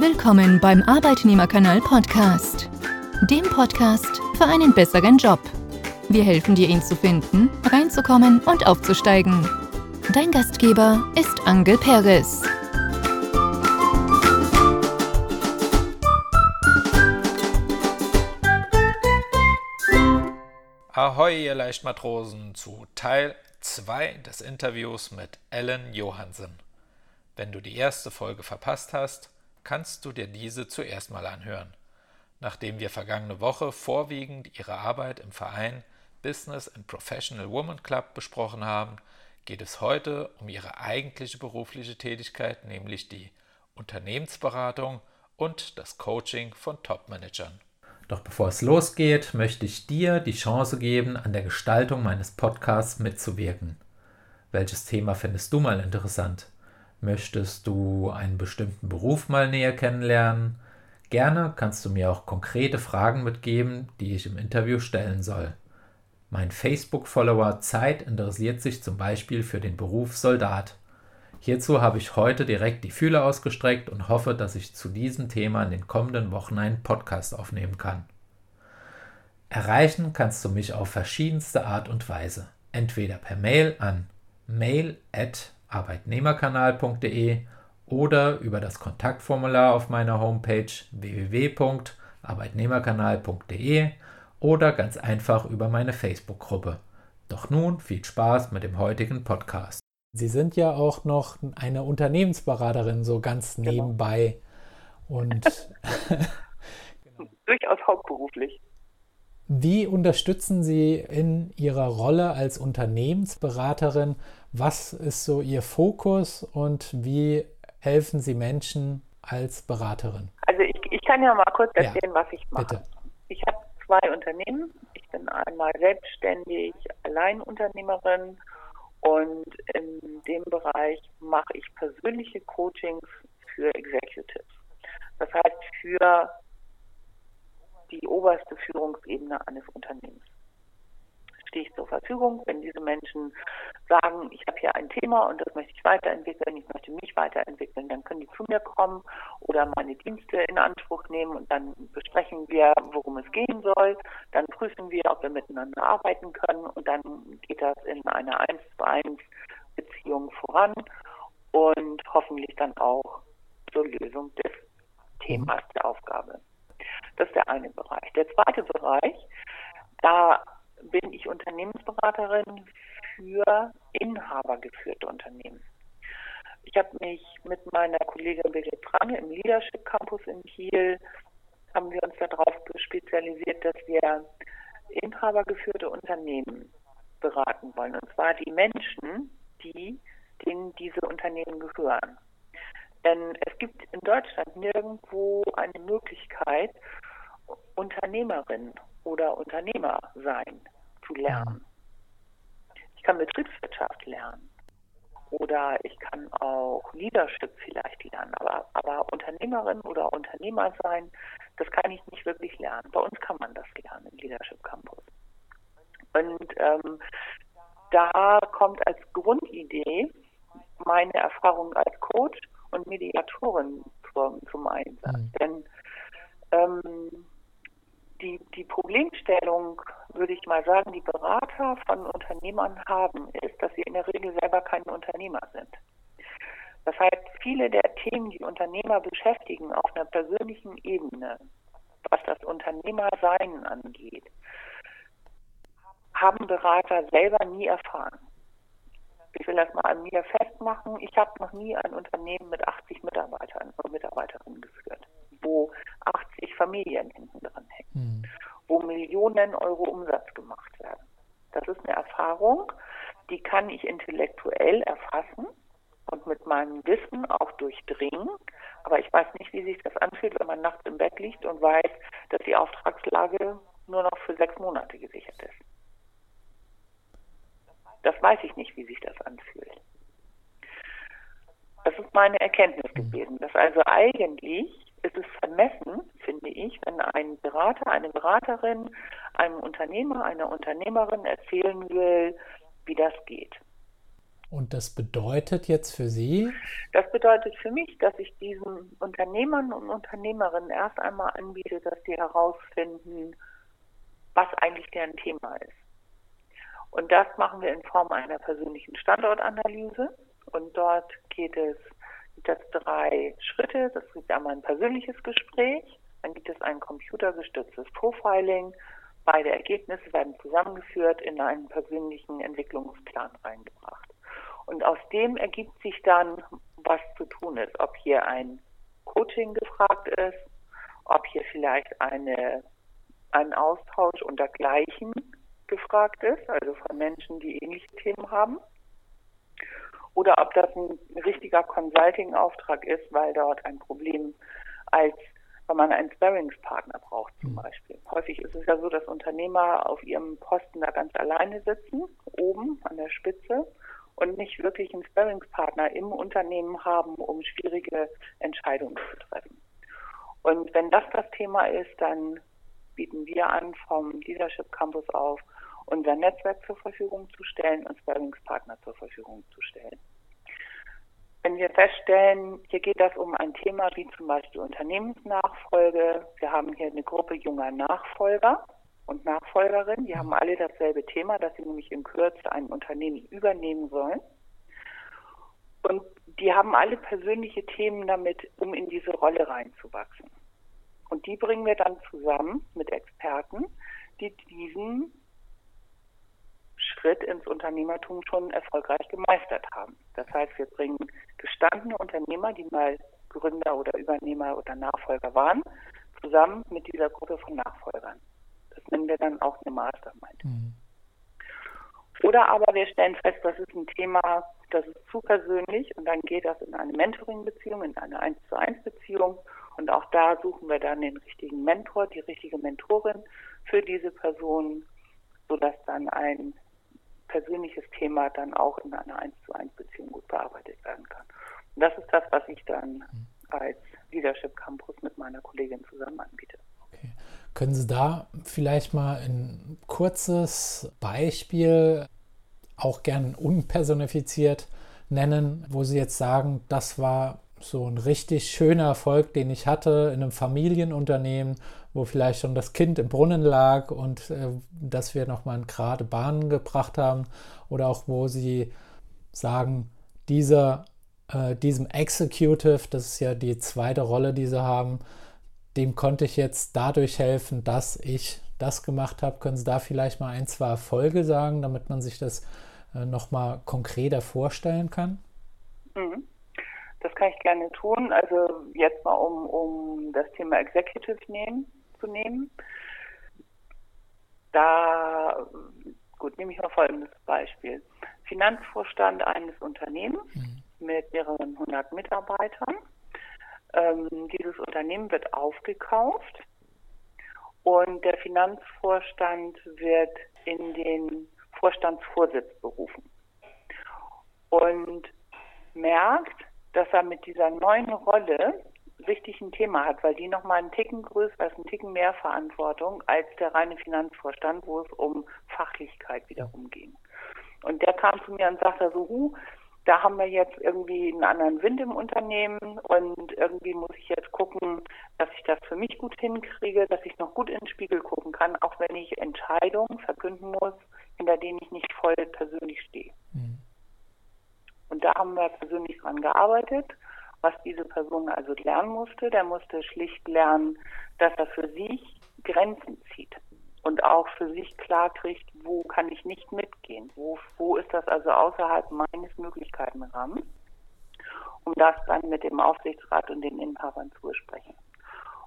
Willkommen beim Arbeitnehmerkanal Podcast, dem Podcast für einen besseren Job. Wir helfen dir, ihn zu finden, reinzukommen und aufzusteigen. Dein Gastgeber ist Angel Perez. Ahoi, ihr Leichtmatrosen, zu Teil 2 des Interviews mit Ellen Johansen. Wenn du die erste Folge verpasst hast, kannst du dir diese zuerst mal anhören. Nachdem wir vergangene Woche vorwiegend ihre Arbeit im Verein Business and Professional Woman Club besprochen haben, geht es heute um ihre eigentliche berufliche Tätigkeit, nämlich die Unternehmensberatung und das Coaching von Topmanagern. Doch bevor es losgeht, möchte ich dir die Chance geben, an der Gestaltung meines Podcasts mitzuwirken. Welches Thema findest du mal interessant? Möchtest du einen bestimmten Beruf mal näher kennenlernen? Gerne kannst du mir auch konkrete Fragen mitgeben, die ich im Interview stellen soll. Mein Facebook-Follower Zeit interessiert sich zum Beispiel für den Beruf Soldat. Hierzu habe ich heute direkt die Fühler ausgestreckt und hoffe, dass ich zu diesem Thema in den kommenden Wochen einen Podcast aufnehmen kann. Erreichen kannst du mich auf verschiedenste Art und Weise. Entweder per Mail an mail@arbeitnehmerkanal.de oder über das Kontaktformular auf meiner Homepage www.arbeitnehmerkanal.de oder ganz einfach über meine Facebook-Gruppe. Doch nun viel Spaß mit dem heutigen Podcast. Sie sind ja auch noch eine Unternehmensberaterin, so ganz genau. nebenbei. Und durchaus hauptberuflich. Wie unterstützen Sie in Ihrer Rolle als Unternehmensberaterin? Was ist so Ihr Fokus und wie helfen Sie Menschen als Beraterin? Also ich, ich kann ja mal kurz erzählen, ja, was ich mache. Bitte. Ich habe zwei Unternehmen. Ich bin einmal selbstständig, Alleinunternehmerin und in dem Bereich mache ich persönliche Coachings für Executives. Das heißt für die oberste Führungsebene eines Unternehmens stehe ich zur Verfügung, wenn diese Menschen sagen, ich habe hier ein Thema und das möchte ich weiterentwickeln, ich möchte mich weiterentwickeln, dann können die zu mir kommen oder meine Dienste in Anspruch nehmen und dann besprechen wir, worum es gehen soll. Dann prüfen wir, ob wir miteinander arbeiten können und dann geht das in einer 1 zu 1 Beziehung voran und hoffentlich dann auch zur Lösung des Themas der Aufgabe. Das ist der eine Bereich. Der zweite Bereich, da bin ich Unternehmensberaterin für inhabergeführte Unternehmen. Ich habe mich mit meiner Kollegin Birgit Prange im Leadership Campus in Kiel, haben wir uns darauf spezialisiert, dass wir inhabergeführte Unternehmen beraten wollen. Und zwar die Menschen, die, denen diese Unternehmen gehören. Denn es gibt in Deutschland nirgendwo eine Möglichkeit, Unternehmerin oder Unternehmer sein zu lernen. Ich kann Betriebswirtschaft lernen oder ich kann auch Leadership vielleicht lernen, aber, aber Unternehmerin oder Unternehmer sein, das kann ich nicht wirklich lernen. Bei uns kann man das lernen im Leadership Campus. Und ähm, da kommt als Grundidee meine Erfahrung als Coach und Mediatorin zum, zum Einsatz. Mhm. Denn ähm, die, die Problemstellung, würde ich mal sagen, die Berater von Unternehmern haben, ist, dass sie in der Regel selber keine Unternehmer sind. Das heißt, viele der Themen, die Unternehmer beschäftigen auf einer persönlichen Ebene, was das Unternehmersein angeht, haben Berater selber nie erfahren. Ich will das mal an mir festmachen. Ich habe noch nie ein Unternehmen mit 80 Mitarbeitern und Mitarbeiterinnen geführt, wo 80 Familien hinten dran hängen, mhm. wo Millionen Euro Umsatz gemacht werden. Das ist eine Erfahrung, die kann ich intellektuell erfassen und mit meinem Wissen auch durchdringen. Aber ich weiß nicht, wie sich das anfühlt, wenn man nachts im Bett liegt und weiß, dass die Auftragslage nur noch für sechs Monate gesichert ist. Das weiß ich nicht, wie sich das anfühlt. Das ist meine Erkenntnis mhm. gewesen, dass also eigentlich ist es vermessen, finde ich, wenn ein Berater, eine Beraterin einem Unternehmer, einer Unternehmerin erzählen will, wie das geht. Und das bedeutet jetzt für Sie? Das bedeutet für mich, dass ich diesen Unternehmern und Unternehmerinnen erst einmal anbiete, dass sie herausfinden, was eigentlich deren Thema ist. Und das machen wir in Form einer persönlichen Standortanalyse. Und dort geht es, gibt es drei Schritte. Das ist einmal ein persönliches Gespräch, dann gibt es ein computergestütztes Profiling. Beide Ergebnisse werden zusammengeführt in einen persönlichen Entwicklungsplan reingebracht. Und aus dem ergibt sich dann, was zu tun ist. Ob hier ein Coaching gefragt ist, ob hier vielleicht eine, ein Austausch unter Gleichen gefragt ist, also von Menschen, die ähnliche Themen haben. Oder ob das ein richtiger Consulting-Auftrag ist, weil dort ein Problem als wenn man einen Sparringspartner braucht zum hm. Beispiel. Häufig ist es ja so, dass Unternehmer auf ihrem Posten da ganz alleine sitzen, oben an der Spitze und nicht wirklich einen Sparringspartner im Unternehmen haben, um schwierige Entscheidungen zu treffen. Und wenn das das Thema ist, dann bieten wir an, vom Leadership Campus auf unser Netzwerk zur Verfügung zu stellen und Sparringspartner zur Verfügung zu stellen. Wenn wir feststellen, hier geht es um ein Thema wie zum Beispiel Unternehmensnachfolge, wir haben hier eine Gruppe junger Nachfolger, und Nachfolgerin. Die haben alle dasselbe Thema, dass sie nämlich in Kürze ein Unternehmen übernehmen sollen. Und die haben alle persönliche Themen damit, um in diese Rolle reinzuwachsen. Und die bringen wir dann zusammen mit Experten, die diesen Schritt ins Unternehmertum schon erfolgreich gemeistert haben. Das heißt, wir bringen gestandene Unternehmer, die mal Gründer oder Übernehmer oder Nachfolger waren, zusammen mit dieser Gruppe von Nachfolgern. Das nennen wir dann auch eine Mastermind. Mhm. Oder aber wir stellen fest, das ist ein Thema, das ist zu persönlich und dann geht das in eine Mentoring-Beziehung, in eine 1 zu 1 Beziehung und auch da suchen wir dann den richtigen Mentor, die richtige Mentorin für diese Person, sodass dann ein persönliches Thema dann auch in einer 1 zu 1 Beziehung gut bearbeitet werden kann. Und das ist das, was ich dann mhm. als Leadership Campus mit meiner Kollegin zusammen anbiete. Können Sie da vielleicht mal ein kurzes Beispiel, auch gern unpersonifiziert, nennen, wo Sie jetzt sagen, das war so ein richtig schöner Erfolg, den ich hatte in einem Familienunternehmen, wo vielleicht schon das Kind im Brunnen lag und äh, dass wir nochmal in gerade Bahnen gebracht haben oder auch wo Sie sagen, dieser, äh, diesem Executive, das ist ja die zweite Rolle, die Sie haben, dem konnte ich jetzt dadurch helfen, dass ich das gemacht habe. Können Sie da vielleicht mal ein, zwei Erfolge sagen, damit man sich das äh, nochmal konkreter vorstellen kann? Mhm. Das kann ich gerne tun. Also jetzt mal, um, um das Thema Executive nehmen, zu nehmen. Da, gut, nehme ich mal folgendes Beispiel. Finanzvorstand eines Unternehmens mhm. mit mehreren hundert Mitarbeitern ähm, dieses Unternehmen wird aufgekauft und der Finanzvorstand wird in den Vorstandsvorsitz berufen und merkt, dass er mit dieser neuen Rolle richtig ein Thema hat, weil die nochmal einen Ticken größer ist, einen Ticken mehr Verantwortung als der reine Finanzvorstand, wo es um Fachlichkeit wiederum ging. Und der kam zu mir und sagte so, hu, da haben wir jetzt irgendwie einen anderen Wind im Unternehmen und irgendwie muss ich jetzt gucken, dass ich das für mich gut hinkriege, dass ich noch gut in den Spiegel gucken kann, auch wenn ich Entscheidungen verkünden muss, hinter denen ich nicht voll persönlich stehe. Mhm. Und da haben wir persönlich dran gearbeitet, was diese Person also lernen musste. Der musste schlicht lernen, dass er für sich Grenzen zieht und auch für sich klar kriegt, wo kann ich nicht mitgehen, wo, wo ist das also außerhalb meines Möglichkeitenrahmens, um das dann mit dem Aufsichtsrat und den Inhabern zu besprechen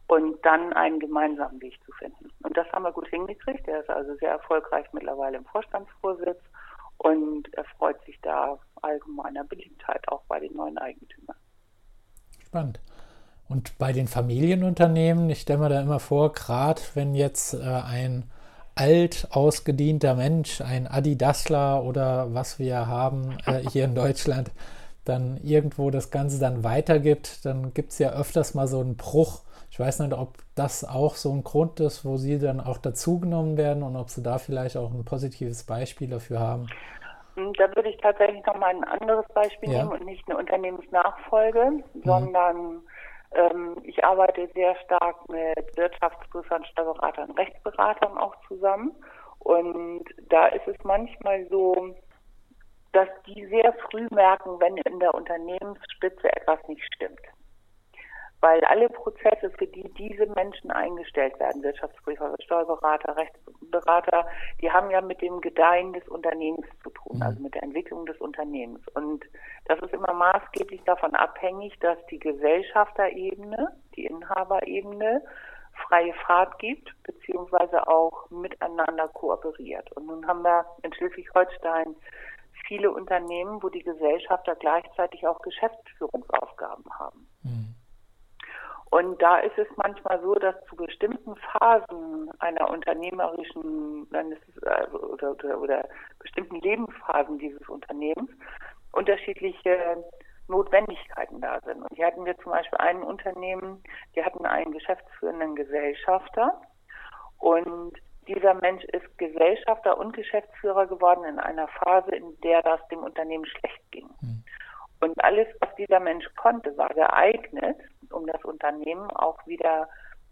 und dann einen gemeinsamen Weg zu finden. Und das haben wir gut hingekriegt. Er ist also sehr erfolgreich mittlerweile im Vorstandsvorsitz und er freut sich da allgemeiner Beliebtheit auch bei den neuen Eigentümern. Spannend. Und bei den Familienunternehmen, ich stelle mir da immer vor, gerade wenn jetzt äh, ein alt ausgedienter Mensch, ein Adidasler oder was wir haben äh, hier in Deutschland, dann irgendwo das Ganze dann weitergibt, dann gibt es ja öfters mal so einen Bruch. Ich weiß nicht, ob das auch so ein Grund ist, wo Sie dann auch dazugenommen werden und ob Sie da vielleicht auch ein positives Beispiel dafür haben. Hm, da würde ich tatsächlich noch mal ein anderes Beispiel ja. nehmen und nicht eine Unternehmensnachfolge, mhm. sondern ähm, ich arbeite sehr stark mit Wirtschaftsprüfern, Steuerberatern, Rechtsberatern auch zusammen. Und da ist es manchmal so, dass die sehr früh merken, wenn in der Unternehmensspitze etwas nicht stimmt weil alle Prozesse, für die diese Menschen eingestellt werden, Wirtschaftsprüfer, Steuerberater, Rechtsberater, die haben ja mit dem Gedeihen des Unternehmens zu tun, also mit der Entwicklung des Unternehmens. Und das ist immer maßgeblich davon abhängig, dass die Gesellschafterebene, die Inhaberebene freie Fahrt gibt, beziehungsweise auch miteinander kooperiert. Und nun haben wir in Schleswig-Holstein viele Unternehmen, wo die Gesellschafter gleichzeitig auch Geschäftsführungsaufgaben haben. Mhm. Und da ist es manchmal so, dass zu bestimmten Phasen einer unternehmerischen äh, oder, oder, oder bestimmten Lebensphasen dieses Unternehmens unterschiedliche Notwendigkeiten da sind. Und hier hatten wir zum Beispiel ein Unternehmen, die hatten einen geschäftsführenden Gesellschafter und dieser Mensch ist Gesellschafter und Geschäftsführer geworden in einer Phase, in der das dem Unternehmen schlecht ging. Mhm. Und alles, was dieser Mensch konnte, war geeignet, um das Unternehmen auch wieder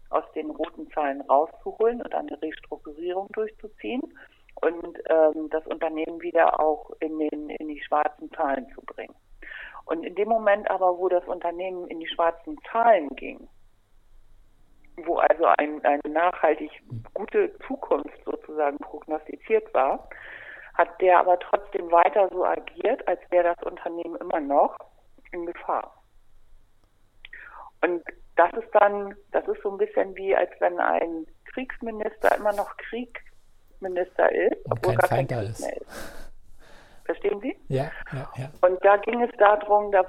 aus den roten Zahlen rauszuholen und eine Restrukturierung durchzuziehen und ähm, das Unternehmen wieder auch in, den, in die schwarzen Zahlen zu bringen. Und in dem Moment aber, wo das Unternehmen in die schwarzen Zahlen ging, wo also ein, eine nachhaltig gute Zukunft sozusagen prognostiziert war, hat der aber trotzdem weiter so agiert, als wäre das Unternehmen immer noch in Gefahr. Und das ist dann, das ist so ein bisschen wie, als wenn ein Kriegsminister immer noch Kriegsminister ist, Und obwohl gar kein Krieg mehr ist. Verstehen Sie? Ja, ja, ja. Und da ging es darum, dass,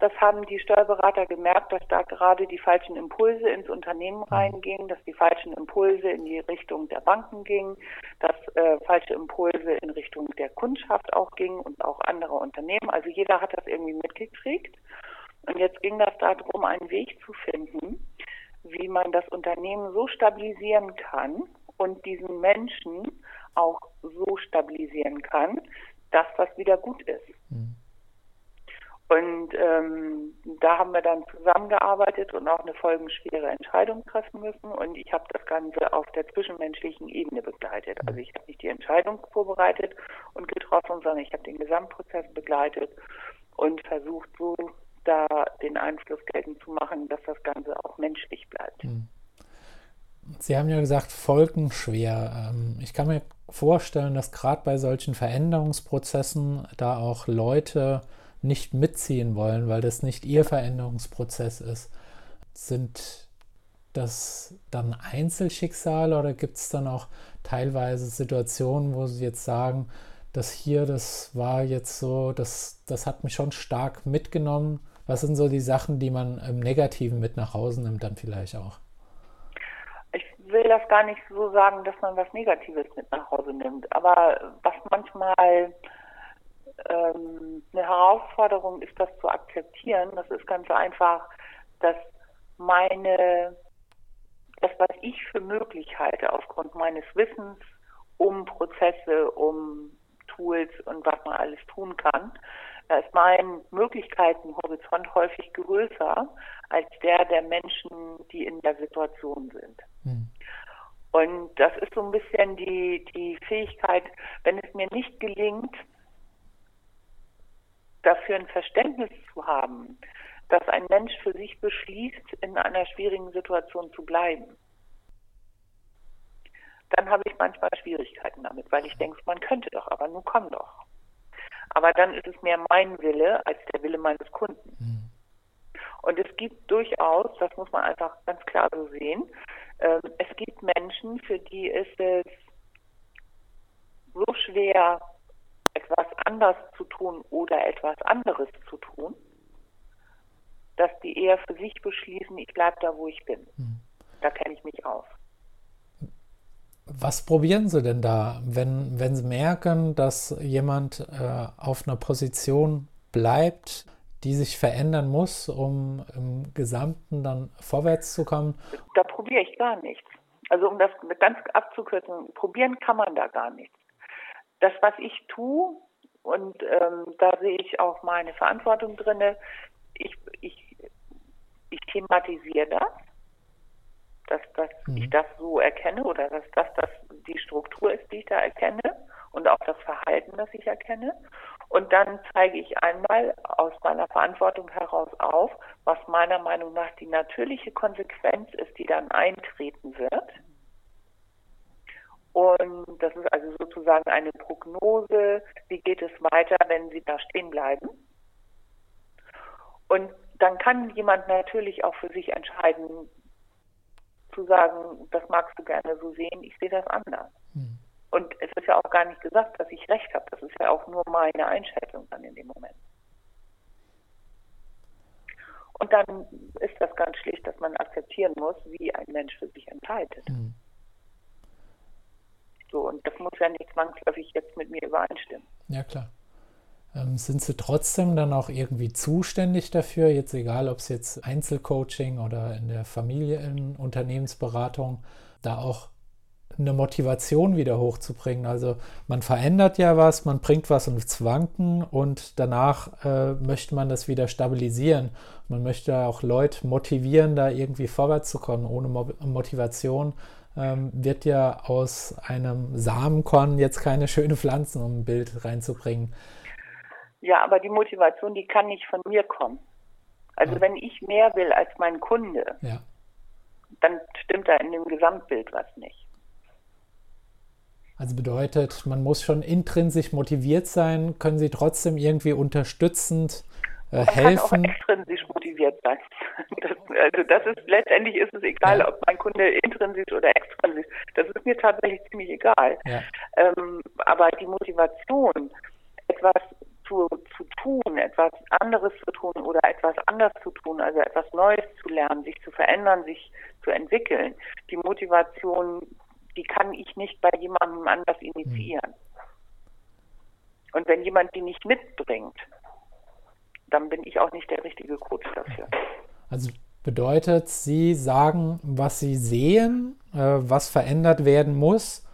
das haben die Steuerberater gemerkt, dass da gerade die falschen Impulse ins Unternehmen mhm. reingingen, dass die falschen Impulse in die Richtung der Banken gingen, dass äh, falsche Impulse in Richtung der Kundschaft auch gingen und auch andere Unternehmen. Also jeder hat das irgendwie mitgekriegt. Und jetzt ging das darum, einen Weg zu finden, wie man das Unternehmen so stabilisieren kann und diesen Menschen auch so stabilisieren kann, das wieder gut ist. Mhm. Und ähm, da haben wir dann zusammengearbeitet und auch eine folgenschwere Entscheidung treffen müssen. Und ich habe das Ganze auf der zwischenmenschlichen Ebene begleitet. Also ich habe nicht die Entscheidung vorbereitet und getroffen, sondern ich habe den Gesamtprozess begleitet und versucht, so da den Einfluss geltend zu machen, dass das Ganze auch menschlich bleibt. Hm. Sie haben ja gesagt, folgenschwer. Ähm, ich kann mir vorstellen, dass gerade bei solchen Veränderungsprozessen da auch Leute nicht mitziehen wollen, weil das nicht ihr Veränderungsprozess ist. Sind das dann Einzelschicksale oder gibt es dann auch teilweise Situationen, wo Sie jetzt sagen, das hier, das war jetzt so, das, das hat mich schon stark mitgenommen was sind so die Sachen, die man im Negativen mit nach Hause nimmt, dann vielleicht auch? Ich will das gar nicht so sagen, dass man was Negatives mit nach Hause nimmt. Aber was manchmal ähm, eine Herausforderung ist, das zu akzeptieren, das ist ganz einfach, dass meine, das, was ich für möglich halte, aufgrund meines Wissens um Prozesse, um Tools und was man alles tun kann, da ist mein Möglichkeitenhorizont häufig größer als der der Menschen, die in der Situation sind. Mhm. Und das ist so ein bisschen die, die Fähigkeit, wenn es mir nicht gelingt, dafür ein Verständnis zu haben, dass ein Mensch für sich beschließt, in einer schwierigen Situation zu bleiben, dann habe ich manchmal Schwierigkeiten damit, weil ich denke, man könnte doch, aber nun komm doch. Aber dann ist es mehr mein Wille als der Wille meines Kunden. Mhm. Und es gibt durchaus, das muss man einfach ganz klar so sehen, es gibt Menschen, für die ist es so schwer, etwas anders zu tun oder etwas anderes zu tun, dass die eher für sich beschließen, ich bleibe da, wo ich bin. Mhm. Da kenne ich mich aus. Was probieren Sie denn da, wenn, wenn Sie merken, dass jemand äh, auf einer Position bleibt, die sich verändern muss, um im Gesamten dann vorwärts zu kommen? Da probiere ich gar nichts. Also um das ganz abzukürzen, probieren kann man da gar nichts. Das, was ich tue, und ähm, da sehe ich auch meine Verantwortung drin. Ich, ich, ich thematisiere das, dass, dass mhm. ich das so erkenne oder dass das, das die Struktur ist, die ich da erkenne und auch das Verhalten, das ich erkenne. Und dann zeige ich einmal aus meiner Verantwortung heraus auf, was meiner Meinung nach die natürliche Konsequenz ist, die dann eintreten wird. Und das ist also sozusagen eine Prognose, wie geht es weiter, wenn Sie da stehen bleiben. Und dann kann jemand natürlich auch für sich entscheiden, zu sagen, das magst du gerne so sehen, ich sehe das anders. Hm. Und es ist ja auch gar nicht gesagt, dass ich recht habe. Das ist ja auch nur meine Einschätzung dann in dem Moment. Und dann ist das ganz schlicht, dass man akzeptieren muss, wie ein Mensch für sich entscheidet. Mhm. So, und das muss ja nicht zwangsläufig jetzt mit mir übereinstimmen. Ja, klar. Ähm, sind Sie trotzdem dann auch irgendwie zuständig dafür, jetzt egal, ob es jetzt Einzelcoaching oder in der Familienunternehmensberatung, da auch eine Motivation wieder hochzubringen. Also man verändert ja was, man bringt was ins Wanken und danach äh, möchte man das wieder stabilisieren. Man möchte auch Leute motivieren, da irgendwie vorwärts zu kommen. Ohne Mo Motivation ähm, wird ja aus einem Samenkorn jetzt keine schöne Pflanzen, um ein Bild reinzubringen. Ja, aber die Motivation, die kann nicht von mir kommen. Also ja. wenn ich mehr will als mein Kunde, ja. dann stimmt da in dem Gesamtbild was nicht. Also bedeutet, man muss schon intrinsisch motiviert sein, können Sie trotzdem irgendwie unterstützend äh, helfen. Kann auch extrinsisch motiviert sein. Das, also das ist letztendlich ist es egal, ja. ob mein Kunde intrinsisch oder extrinsisch. Das ist mir tatsächlich ziemlich egal. Ja. Ähm, aber die Motivation, etwas zu, zu tun, etwas anderes zu tun oder etwas anders zu tun, also etwas Neues zu lernen, sich zu verändern, sich zu entwickeln, die Motivation die kann ich nicht bei jemandem anders initiieren. Und wenn jemand die nicht mitbringt, dann bin ich auch nicht der richtige Coach dafür. Also bedeutet, Sie sagen, was Sie sehen, äh, was verändert werden muss.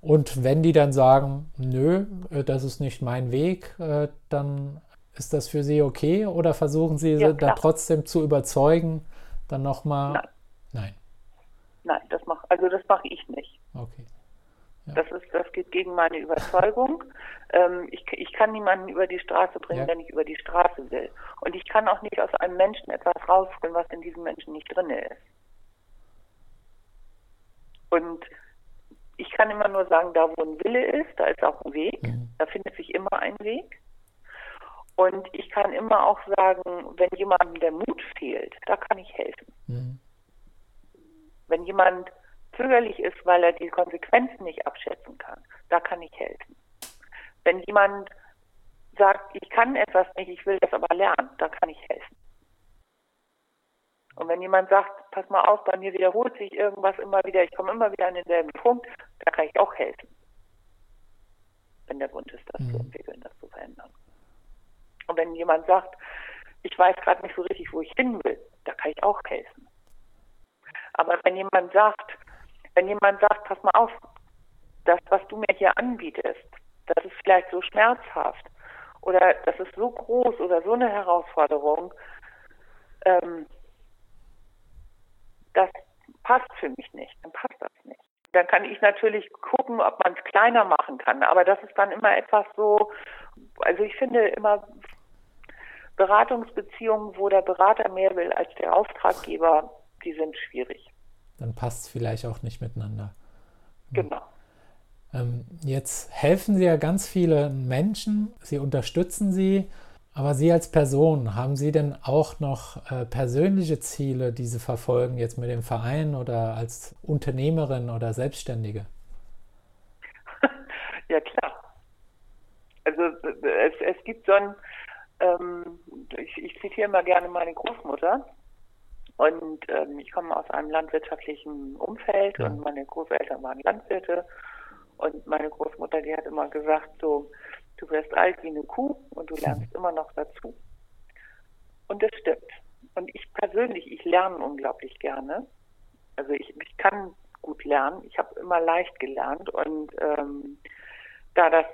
Und wenn die dann sagen, nö, äh, das ist nicht mein Weg, äh, dann ist das für Sie okay? Oder versuchen Sie ja, da trotzdem zu überzeugen, dann nochmal? Nein. Nein. Nein, das mach, also das mache ich nicht. Okay. Ja. Das, ist, das geht gegen meine Überzeugung. ähm, ich, ich kann niemanden über die Straße bringen, ja. der nicht über die Straße will. Und ich kann auch nicht aus einem Menschen etwas rausholen, was in diesem Menschen nicht drin ist. Und ich kann immer nur sagen, da wo ein Wille ist, da ist auch ein Weg. Mhm. Da findet sich immer ein Weg. Und ich kann immer auch sagen, wenn jemandem der Mut fehlt, da kann ich helfen. Mhm. Wenn jemand zögerlich ist, weil er die Konsequenzen nicht abschätzen kann, da kann ich helfen. Wenn jemand sagt, ich kann etwas nicht, ich will das aber lernen, da kann ich helfen. Und wenn jemand sagt, pass mal auf, bei mir wiederholt sich irgendwas immer wieder, ich komme immer wieder an denselben Punkt, da kann ich auch helfen. Wenn der Wunsch ist, das mhm. zu entwickeln, das zu verändern. Und wenn jemand sagt, ich weiß gerade nicht so richtig, wo ich hin will, da kann ich auch helfen. Aber wenn jemand sagt, wenn jemand sagt, pass mal auf, das, was du mir hier anbietest, das ist vielleicht so schmerzhaft oder das ist so groß oder so eine Herausforderung, ähm, das passt für mich nicht, dann passt das nicht. Dann kann ich natürlich gucken, ob man es kleiner machen kann, aber das ist dann immer etwas so, also ich finde immer Beratungsbeziehungen, wo der Berater mehr will als der Auftraggeber, die sind schwierig. Dann passt es vielleicht auch nicht miteinander. Genau. Ähm, jetzt helfen Sie ja ganz viele Menschen, Sie unterstützen sie, aber Sie als Person, haben Sie denn auch noch äh, persönliche Ziele, die Sie verfolgen, jetzt mit dem Verein oder als Unternehmerin oder Selbstständige? ja, klar. Also es, es gibt so ein, ähm, ich, ich zitiere mal gerne meine Großmutter, und ähm, ich komme aus einem landwirtschaftlichen Umfeld ja. und meine Großeltern waren Landwirte. Und meine Großmutter, die hat immer gesagt, so, du wirst alt wie eine Kuh und du lernst immer noch dazu. Und das stimmt. Und ich persönlich, ich lerne unglaublich gerne. Also ich, ich kann gut lernen. Ich habe immer leicht gelernt. Und ähm, da das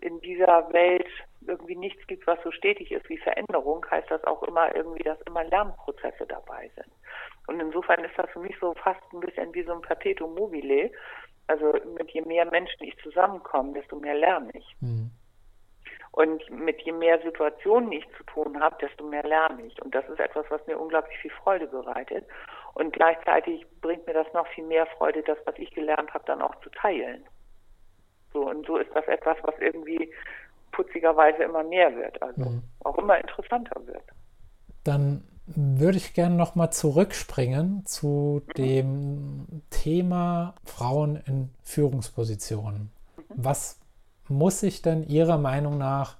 in dieser Welt irgendwie nichts gibt, was so stetig ist wie Veränderung, heißt das auch immer irgendwie, dass immer Lernprozesse dabei sind. Und insofern ist das für mich so fast ein bisschen wie so ein Perpetuum mobile. Also mit je mehr Menschen ich zusammenkomme, desto mehr lerne ich. Mhm. Und mit je mehr Situationen ich zu tun habe, desto mehr lerne ich. Und das ist etwas, was mir unglaublich viel Freude bereitet. Und gleichzeitig bringt mir das noch viel mehr Freude, das, was ich gelernt habe, dann auch zu teilen. So, und so ist das etwas, was irgendwie putzigerweise immer mehr wird, also mhm. auch immer interessanter wird. Dann würde ich gerne nochmal zurückspringen zu mhm. dem Thema Frauen in Führungspositionen. Mhm. Was muss sich denn Ihrer Meinung nach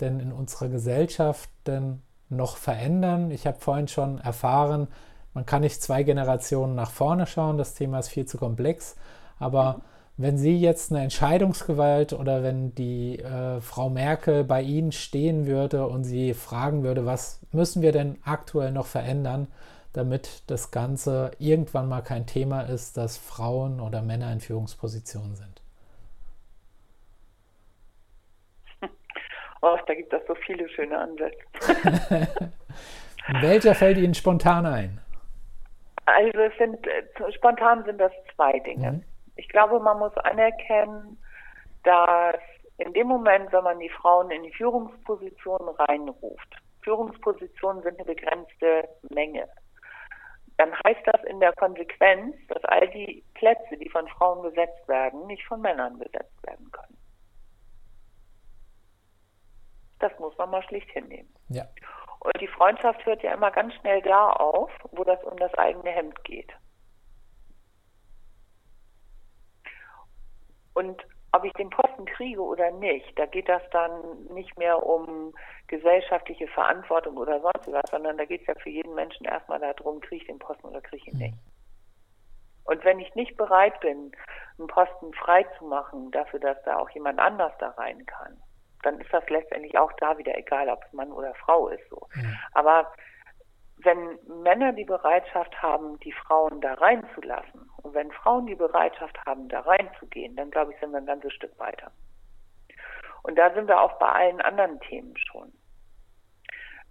denn in unserer Gesellschaft denn noch verändern? Ich habe vorhin schon erfahren, man kann nicht zwei Generationen nach vorne schauen, das Thema ist viel zu komplex, aber mhm wenn Sie jetzt eine Entscheidungsgewalt oder wenn die äh, Frau Merkel bei Ihnen stehen würde und Sie fragen würde, was müssen wir denn aktuell noch verändern, damit das Ganze irgendwann mal kein Thema ist, dass Frauen oder Männer in Führungspositionen sind? Oh, da gibt es so viele schöne Ansätze. Welcher fällt Ihnen spontan ein? Also es sind äh, spontan sind das zwei Dinge. Mhm. Ich glaube, man muss anerkennen, dass in dem Moment, wenn man die Frauen in die Führungspositionen reinruft, Führungspositionen sind eine begrenzte Menge, dann heißt das in der Konsequenz, dass all die Plätze, die von Frauen besetzt werden, nicht von Männern besetzt werden können. Das muss man mal schlicht hinnehmen. Ja. Und die Freundschaft hört ja immer ganz schnell da auf, wo das um das eigene Hemd geht. Und ob ich den Posten kriege oder nicht, da geht das dann nicht mehr um gesellschaftliche Verantwortung oder sonst was, sondern da geht es ja für jeden Menschen erstmal darum, kriege ich den Posten oder kriege ich ihn mhm. nicht. Und wenn ich nicht bereit bin, einen Posten frei zu machen, dafür, dass da auch jemand anders da rein kann, dann ist das letztendlich auch da wieder egal, ob es Mann oder Frau ist so. Mhm. Aber wenn Männer die Bereitschaft haben, die Frauen da reinzulassen, und wenn Frauen die Bereitschaft haben, da reinzugehen, dann glaube ich, sind wir ein ganzes Stück weiter. Und da sind wir auch bei allen anderen Themen schon,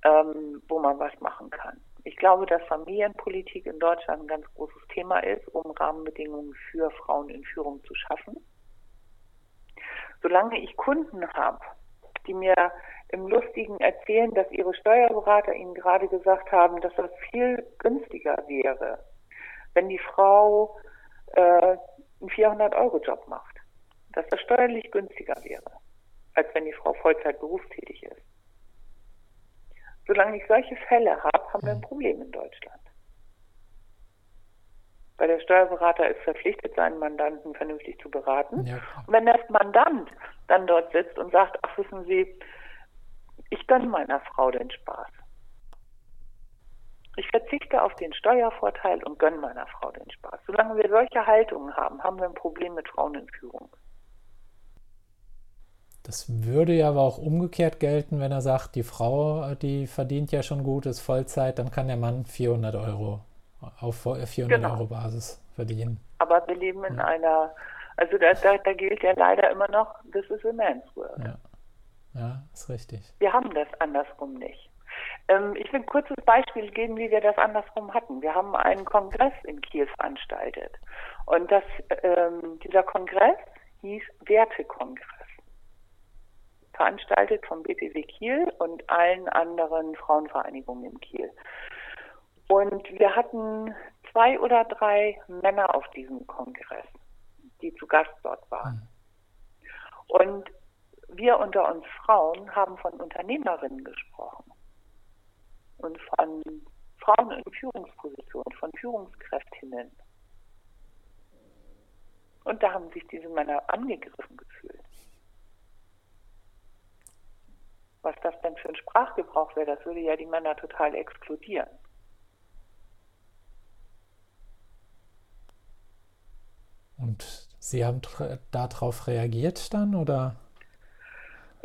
ähm, wo man was machen kann. Ich glaube, dass Familienpolitik in Deutschland ein ganz großes Thema ist, um Rahmenbedingungen für Frauen in Führung zu schaffen. Solange ich Kunden habe, die mir im Lustigen erzählen, dass ihre Steuerberater ihnen gerade gesagt haben, dass das viel günstiger wäre, wenn die Frau äh, einen 400-Euro-Job macht. Dass das steuerlich günstiger wäre, als wenn die Frau Vollzeit berufstätig ist. Solange ich solche Fälle habe, haben wir ein Problem in Deutschland. Weil der Steuerberater ist verpflichtet, seinen Mandanten vernünftig zu beraten. Ja. Und wenn der Mandant dann dort sitzt und sagt, ach wissen Sie, ich gönne meiner Frau den Spaß. Ich verzichte auf den Steuervorteil und gönne meiner Frau den Spaß. Solange wir solche Haltungen haben, haben wir ein Problem mit Frauen in Führung. Das würde ja aber auch umgekehrt gelten, wenn er sagt, die Frau, die verdient ja schon gut, ist Vollzeit, dann kann der Mann 400 Euro auf 400 genau. Euro Basis verdienen. Aber wir leben in ja. einer, also da, da, da, gilt ja leider immer noch, this is a man's world. Ja. Ja, ist richtig. Wir haben das andersrum nicht. Ähm, ich will ein kurzes Beispiel geben, wie wir das andersrum hatten. Wir haben einen Kongress in Kiel veranstaltet. Und das, ähm, dieser Kongress hieß Wertekongress. Veranstaltet vom BPW Kiel und allen anderen Frauenvereinigungen in Kiel. Und wir hatten zwei oder drei Männer auf diesem Kongress, die zu Gast dort waren. Mhm. Und wir unter uns Frauen haben von Unternehmerinnen gesprochen und von Frauen in Führungspositionen, von Führungskräftinnen. Und da haben sich diese Männer angegriffen gefühlt. Was das denn für ein Sprachgebrauch wäre, das würde ja die Männer total exkludieren. Und Sie haben darauf reagiert dann, oder?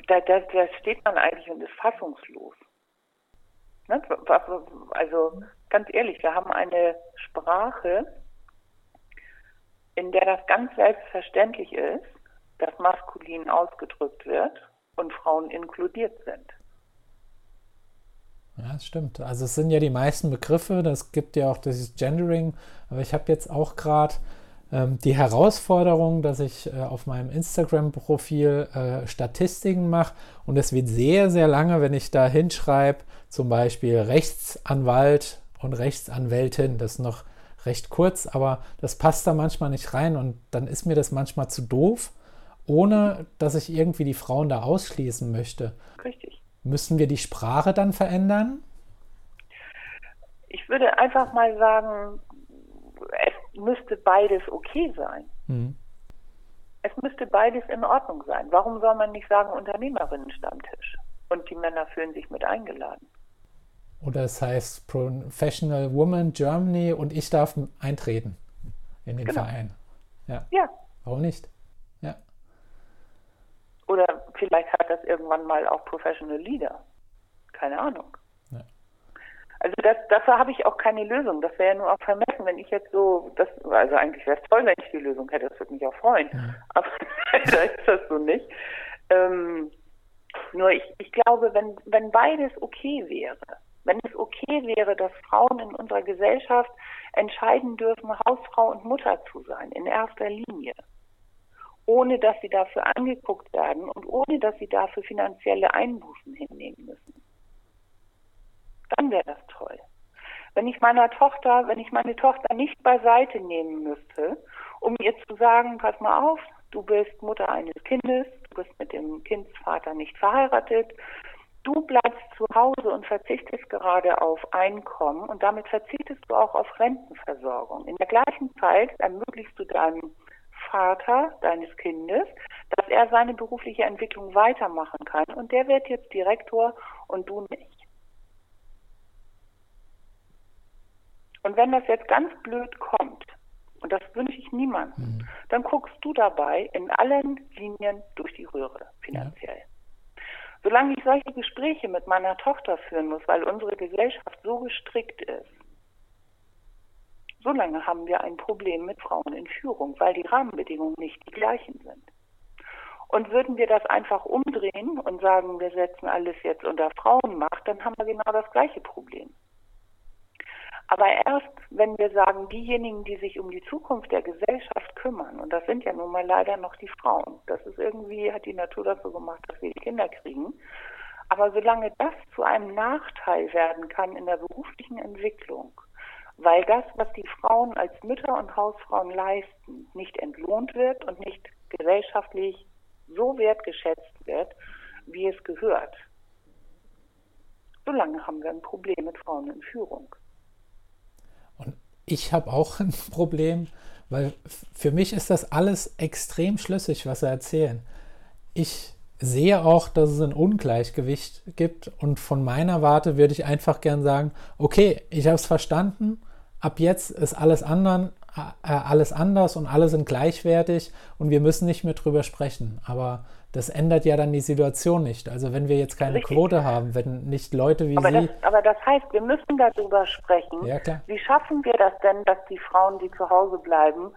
da, da, da steht man eigentlich und ist fassungslos. Ne? Also ganz ehrlich, wir haben eine Sprache, in der das ganz selbstverständlich ist, dass maskulin ausgedrückt wird und Frauen inkludiert sind. Ja, das stimmt. Also es sind ja die meisten Begriffe, das gibt ja auch dieses Gendering, aber ich habe jetzt auch gerade die Herausforderung, dass ich äh, auf meinem Instagram-Profil äh, Statistiken mache und es wird sehr, sehr lange, wenn ich da hinschreibe, zum Beispiel Rechtsanwalt und Rechtsanwältin, das ist noch recht kurz, aber das passt da manchmal nicht rein und dann ist mir das manchmal zu doof, ohne dass ich irgendwie die Frauen da ausschließen möchte. Richtig. Müssen wir die Sprache dann verändern? Ich würde einfach mal sagen, es müsste beides okay sein. Mhm. Es müsste beides in Ordnung sein. Warum soll man nicht sagen Unternehmerinnenstammtisch? Und die Männer fühlen sich mit eingeladen. Oder es heißt Professional Woman Germany und ich darf eintreten in den genau. Verein. Ja. ja. Warum nicht? Ja. Oder vielleicht hat das irgendwann mal auch Professional Leader. Keine Ahnung. Also das, dafür habe ich auch keine Lösung. Das wäre ja nur auch vermessen, wenn ich jetzt so, das, also eigentlich wäre es toll, wenn ich die Lösung hätte, das würde mich auch freuen. Ja. Aber da ist das so nicht. Ähm, nur ich, ich glaube, wenn, wenn beides okay wäre, wenn es okay wäre, dass Frauen in unserer Gesellschaft entscheiden dürfen, Hausfrau und Mutter zu sein, in erster Linie, ohne dass sie dafür angeguckt werden und ohne dass sie dafür finanzielle Einbußen hinnehmen müssen, dann wäre das toll. Wenn ich meiner Tochter, wenn ich meine Tochter nicht beiseite nehmen müsste, um ihr zu sagen, pass mal auf, du bist Mutter eines Kindes, du bist mit dem Kindsvater nicht verheiratet, Du bleibst zu Hause und verzichtest gerade auf Einkommen und damit verzichtest du auch auf Rentenversorgung. In der gleichen Zeit ermöglichst du deinem Vater deines Kindes, dass er seine berufliche Entwicklung weitermachen kann und der wird jetzt Direktor und du nicht. Und wenn das jetzt ganz blöd kommt, und das wünsche ich niemandem, mhm. dann guckst du dabei in allen Linien durch die Röhre finanziell. Ja. Solange ich solche Gespräche mit meiner Tochter führen muss, weil unsere Gesellschaft so gestrickt ist, solange haben wir ein Problem mit Frauen in Führung, weil die Rahmenbedingungen nicht die gleichen sind. Und würden wir das einfach umdrehen und sagen, wir setzen alles jetzt unter Frauenmacht, dann haben wir genau das gleiche Problem. Aber erst, wenn wir sagen, diejenigen, die sich um die Zukunft der Gesellschaft kümmern, und das sind ja nun mal leider noch die Frauen, das ist irgendwie, hat die Natur so gemacht, dass wir die Kinder kriegen. Aber solange das zu einem Nachteil werden kann in der beruflichen Entwicklung, weil das, was die Frauen als Mütter und Hausfrauen leisten, nicht entlohnt wird und nicht gesellschaftlich so wertgeschätzt wird, wie es gehört, solange haben wir ein Problem mit Frauen in Führung ich habe auch ein Problem, weil für mich ist das alles extrem schlüssig, was sie erzählen. Ich sehe auch, dass es ein Ungleichgewicht gibt und von meiner Warte würde ich einfach gern sagen, okay, ich habe es verstanden, ab jetzt ist alles anderen, äh, alles anders und alle sind gleichwertig und wir müssen nicht mehr drüber sprechen. Aber das ändert ja dann die Situation nicht. Also wenn wir jetzt keine Richtig. Quote haben, wenn nicht Leute wie aber Sie. Das, aber das heißt, wir müssen darüber sprechen. Ja, klar. Wie schaffen wir das denn, dass die Frauen, die zu Hause bleiben,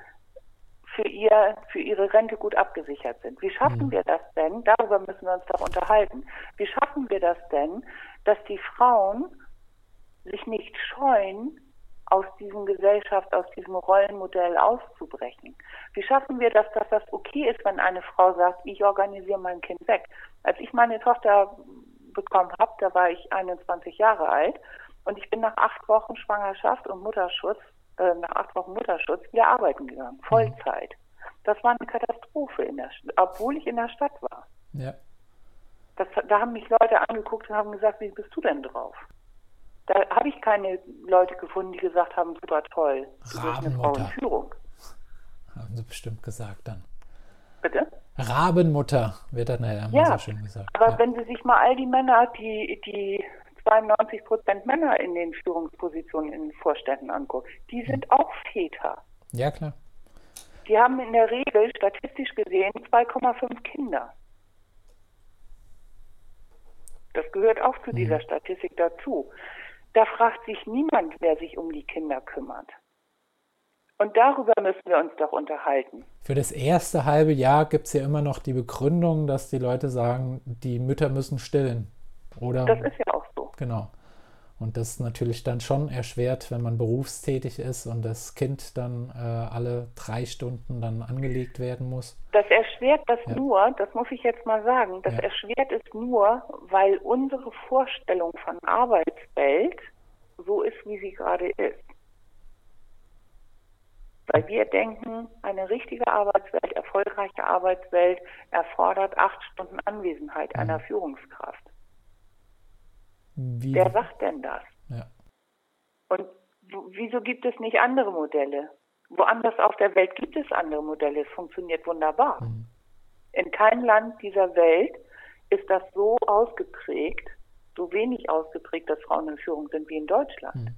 für, ihr, für ihre Rente gut abgesichert sind? Wie schaffen mhm. wir das denn? Darüber müssen wir uns doch unterhalten. Wie schaffen wir das denn, dass die Frauen sich nicht scheuen, aus diesem Gesellschaft, aus diesem Rollenmodell auszubrechen? Wie schaffen wir das, dass das okay ist, wenn eine Frau sagt, ich organisiere mein Kind weg? Als ich meine Tochter bekommen habe, da war ich 21 Jahre alt und ich bin nach acht Wochen Schwangerschaft und Mutterschutz, äh, nach acht Wochen Mutterschutz wieder arbeiten gegangen, mhm. Vollzeit. Das war eine Katastrophe, in der, obwohl ich in der Stadt war. Ja. Das, da haben mich Leute angeguckt und haben gesagt, wie bist du denn drauf? Da habe ich keine Leute gefunden, die gesagt haben, super toll, du bist eine Frau in Führung. Haben sie bestimmt gesagt dann. Bitte? Rabenmutter wird dann ja, ja so schön gesagt. Aber ja. wenn Sie sich mal all die Männer, die, die 92 Prozent Männer in den Führungspositionen in den Vorständen angucken, die sind hm. auch Väter. Ja, klar. Die haben in der Regel statistisch gesehen 2,5 Kinder. Das gehört auch zu hm. dieser Statistik dazu. Da fragt sich niemand, wer sich um die Kinder kümmert. Und darüber müssen wir uns doch unterhalten. Für das erste halbe Jahr gibt es ja immer noch die Begründung, dass die Leute sagen, die Mütter müssen stillen. Oder? Das ist ja auch so. Genau. Und das ist natürlich dann schon erschwert, wenn man berufstätig ist und das Kind dann äh, alle drei Stunden dann angelegt werden muss. Das erschwert das ja. nur, das muss ich jetzt mal sagen, das ja. erschwert es nur, weil unsere Vorstellung von Arbeitswelt so ist, wie sie gerade ist. Weil wir denken, eine richtige Arbeitswelt, erfolgreiche Arbeitswelt erfordert acht Stunden Anwesenheit mhm. einer Führungskraft. Wie? Wer sagt denn das? Ja. Und wieso gibt es nicht andere Modelle? Woanders auf der Welt gibt es andere Modelle. Es funktioniert wunderbar. Mhm. In keinem Land dieser Welt ist das so ausgeprägt, so wenig ausgeprägt, dass Frauen in Führung sind wie in Deutschland. Mhm.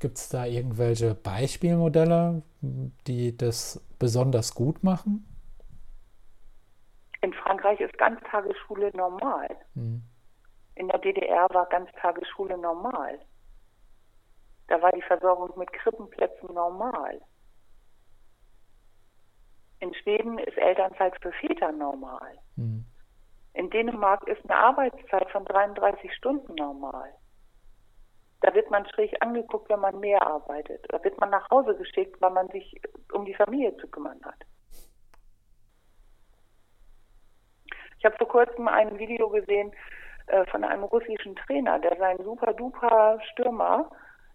Gibt es da irgendwelche Beispielmodelle, die das besonders gut machen? In Frankreich ist Ganztagesschule normal. Mhm. In der DDR war Ganztagesschule normal. Da war die Versorgung mit Krippenplätzen normal. In Schweden ist Elternzeit für Väter normal. Mhm. In Dänemark ist eine Arbeitszeit von 33 Stunden normal. Da wird man schräg angeguckt, wenn man mehr arbeitet. Da wird man nach Hause geschickt, weil man sich um die Familie zu kümmern hat. Ich habe vor kurzem ein Video gesehen, äh, von einem russischen Trainer, der seinen super-duper Stürmer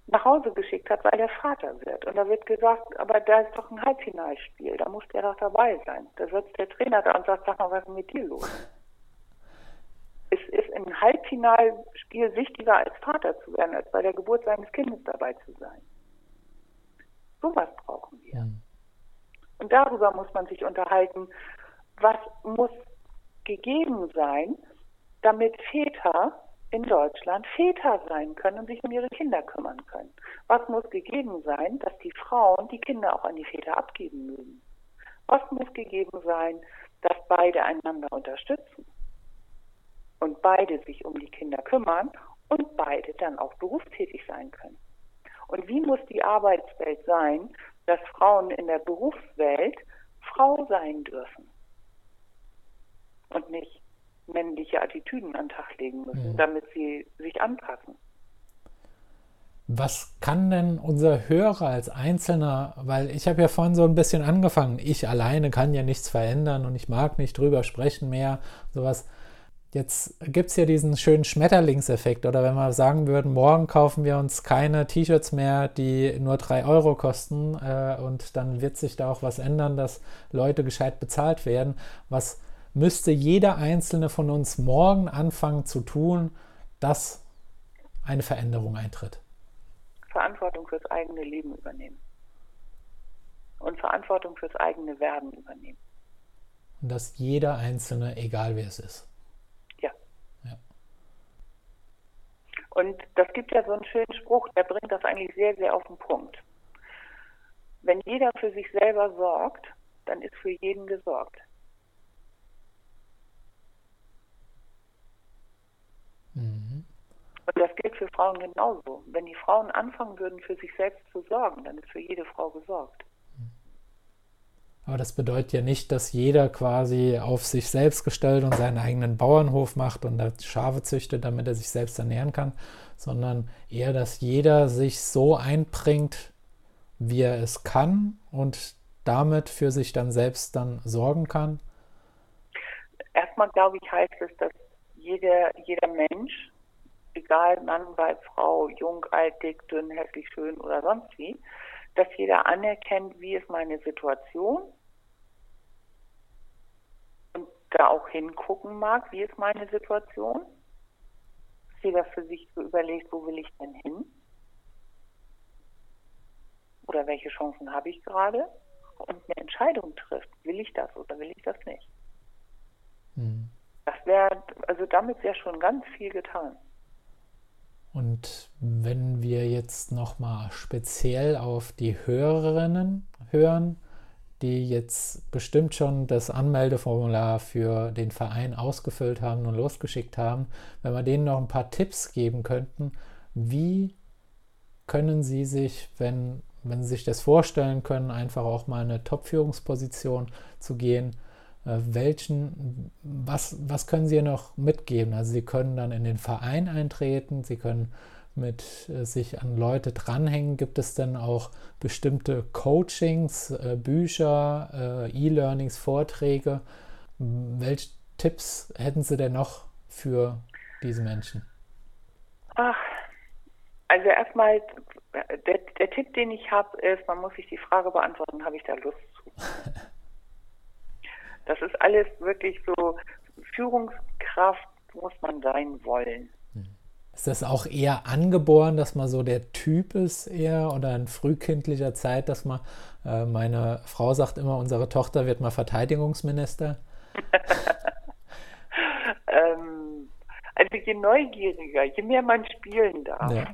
nach Hause geschickt hat, weil der Vater wird. Und da wird gesagt, aber da ist doch ein Halbfinalspiel, da muss der doch dabei sein. Da sitzt der Trainer da und sagt, sag mal, was ist mit dir los? Es ist ein Halbfinalspiel wichtiger als Vater zu werden, als bei der Geburt seines Kindes dabei zu sein. Sowas brauchen wir. Mhm. Und darüber muss man sich unterhalten, was muss gegeben sein, damit Väter in Deutschland Väter sein können und sich um ihre Kinder kümmern können. Was muss gegeben sein, dass die Frauen die Kinder auch an die Väter abgeben mögen? Was muss gegeben sein, dass beide einander unterstützen und beide sich um die Kinder kümmern und beide dann auch berufstätig sein können? Und wie muss die Arbeitswelt sein, dass Frauen in der Berufswelt Frau sein dürfen und nicht männliche Attitüden an den Tag legen müssen, mhm. damit sie sich anpassen. Was kann denn unser Hörer als Einzelner, weil ich habe ja vorhin so ein bisschen angefangen, ich alleine kann ja nichts verändern und ich mag nicht drüber sprechen mehr, sowas. Jetzt gibt es ja diesen schönen Schmetterlingseffekt oder wenn wir sagen würden, morgen kaufen wir uns keine T-Shirts mehr, die nur drei Euro kosten äh, und dann wird sich da auch was ändern, dass Leute gescheit bezahlt werden. Was müsste jeder einzelne von uns morgen anfangen zu tun, dass eine Veränderung eintritt? Verantwortung fürs eigene Leben übernehmen. Und Verantwortung fürs eigene Werden übernehmen. Und dass jeder Einzelne, egal wer es ist. Ja. ja. Und das gibt ja so einen schönen Spruch, der bringt das eigentlich sehr, sehr auf den Punkt. Wenn jeder für sich selber sorgt, dann ist für jeden gesorgt. Mhm. Und das gilt für Frauen genauso. Wenn die Frauen anfangen würden, für sich selbst zu sorgen, dann ist für jede Frau gesorgt. Aber das bedeutet ja nicht, dass jeder quasi auf sich selbst gestellt und seinen eigenen Bauernhof macht und Schafe züchtet, damit er sich selbst ernähren kann, sondern eher, dass jeder sich so einbringt, wie er es kann und damit für sich dann selbst dann sorgen kann. Erstmal glaube ich, heißt es, dass jeder, jeder Mensch, egal Mann, Weib, Frau, jung, alt, dick, dünn, hässlich, schön oder sonst wie, dass jeder anerkennt, wie ist meine Situation und da auch hingucken mag, wie ist meine Situation. Dass jeder für sich so überlegt, wo will ich denn hin? Oder welche Chancen habe ich gerade? Und eine Entscheidung trifft, will ich das oder will ich das nicht? Hm. Das wäre, also damit wäre schon ganz viel getan. Und wenn wir jetzt nochmal speziell auf die Hörerinnen hören, die jetzt bestimmt schon das Anmeldeformular für den Verein ausgefüllt haben und losgeschickt haben, wenn wir denen noch ein paar Tipps geben könnten, wie können sie sich, wenn wenn Sie sich das vorstellen können, einfach auch mal eine Top-Führungsposition zu gehen, welchen, was, was können Sie noch mitgeben? Also Sie können dann in den Verein eintreten, Sie können mit äh, sich an Leute dranhängen. Gibt es denn auch bestimmte Coachings, äh, Bücher, E-Learnings, Vorträge? Welche Tipps hätten Sie denn noch für diese Menschen? Ach, also erstmal, der, der Tipp, den ich habe, ist, man muss sich die Frage beantworten, habe ich da Lust zu? Das ist alles wirklich so, Führungskraft muss man sein wollen. Ist das auch eher angeboren, dass man so der Typ ist eher oder in frühkindlicher Zeit, dass man, äh, meine Frau sagt immer, unsere Tochter wird mal Verteidigungsminister? ähm, also je neugieriger, je mehr man spielen darf, ja.